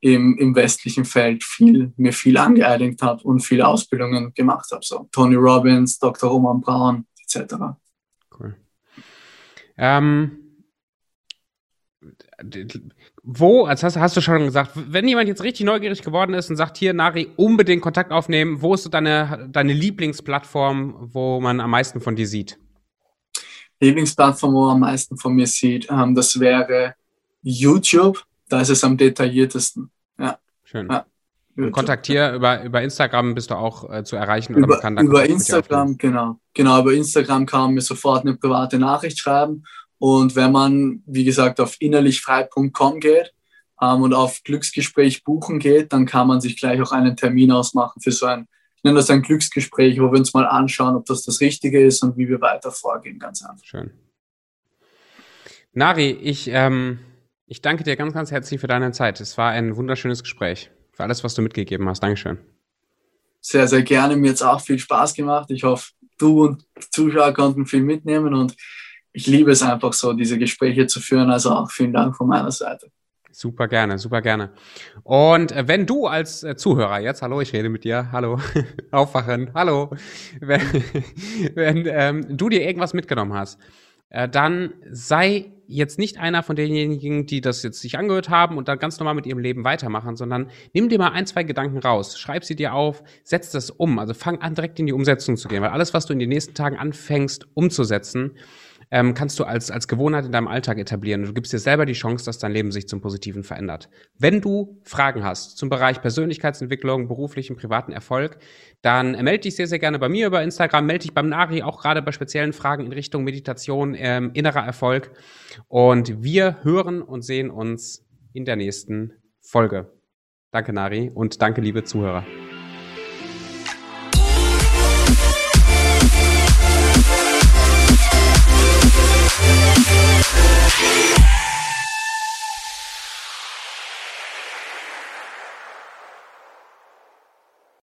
im, im westlichen Feld viel, mir viel angeeignet habe und viele Ausbildungen gemacht habe. So Tony Robbins, Dr. Roman Braun, etc. Cool. Ähm, wo, als hast, hast, du schon gesagt, wenn jemand jetzt richtig neugierig geworden ist und sagt, hier, Nari, unbedingt Kontakt aufnehmen, wo ist so deine, deine Lieblingsplattform, wo man am meisten von dir sieht? Lieblingsplattform, wo man am meisten von mir sieht, ähm, das wäre YouTube. Da ist es am detailliertesten. Ja. Schön. Ja. kontaktier über, über Instagram bist du auch äh, zu erreichen oder über, kann Über Instagram, genau. Genau, über Instagram kann man mir sofort eine private Nachricht schreiben und wenn man, wie gesagt, auf innerlichfrei.com geht ähm, und auf Glücksgespräch buchen geht, dann kann man sich gleich auch einen Termin ausmachen für so ein, ich nenne das ein Glücksgespräch, wo wir uns mal anschauen, ob das das Richtige ist und wie wir weiter vorgehen, ganz einfach. Schön. Nari, ich, ähm, ich danke dir ganz, ganz herzlich für deine Zeit. Es war ein wunderschönes Gespräch. Für alles, was du mitgegeben hast. Dankeschön. Sehr, sehr gerne. Mir hat es auch viel Spaß gemacht. Ich hoffe, du und Zuschauer konnten viel mitnehmen und ich liebe es einfach so, diese Gespräche zu führen. Also auch vielen Dank von meiner Seite. Super gerne, super gerne. Und wenn du als äh, Zuhörer jetzt, hallo, ich rede mit dir, hallo, aufwachen, hallo, wenn, wenn ähm, du dir irgendwas mitgenommen hast, äh, dann sei jetzt nicht einer von denjenigen, die das jetzt sich angehört haben und dann ganz normal mit ihrem Leben weitermachen, sondern nimm dir mal ein, zwei Gedanken raus, schreib sie dir auf, setz das um, also fang an, direkt in die Umsetzung zu gehen, weil alles, was du in den nächsten Tagen anfängst umzusetzen, ähm, kannst du als, als Gewohnheit in deinem Alltag etablieren. Du gibst dir selber die Chance, dass dein Leben sich zum Positiven verändert. Wenn du Fragen hast zum Bereich Persönlichkeitsentwicklung, beruflichen, privaten Erfolg, dann melde dich sehr, sehr gerne bei mir über Instagram, melde dich beim Nari, auch gerade bei speziellen Fragen in Richtung Meditation, ähm, innerer Erfolg. Und wir hören und sehen uns in der nächsten Folge. Danke, Nari, und danke, liebe Zuhörer. Yeah.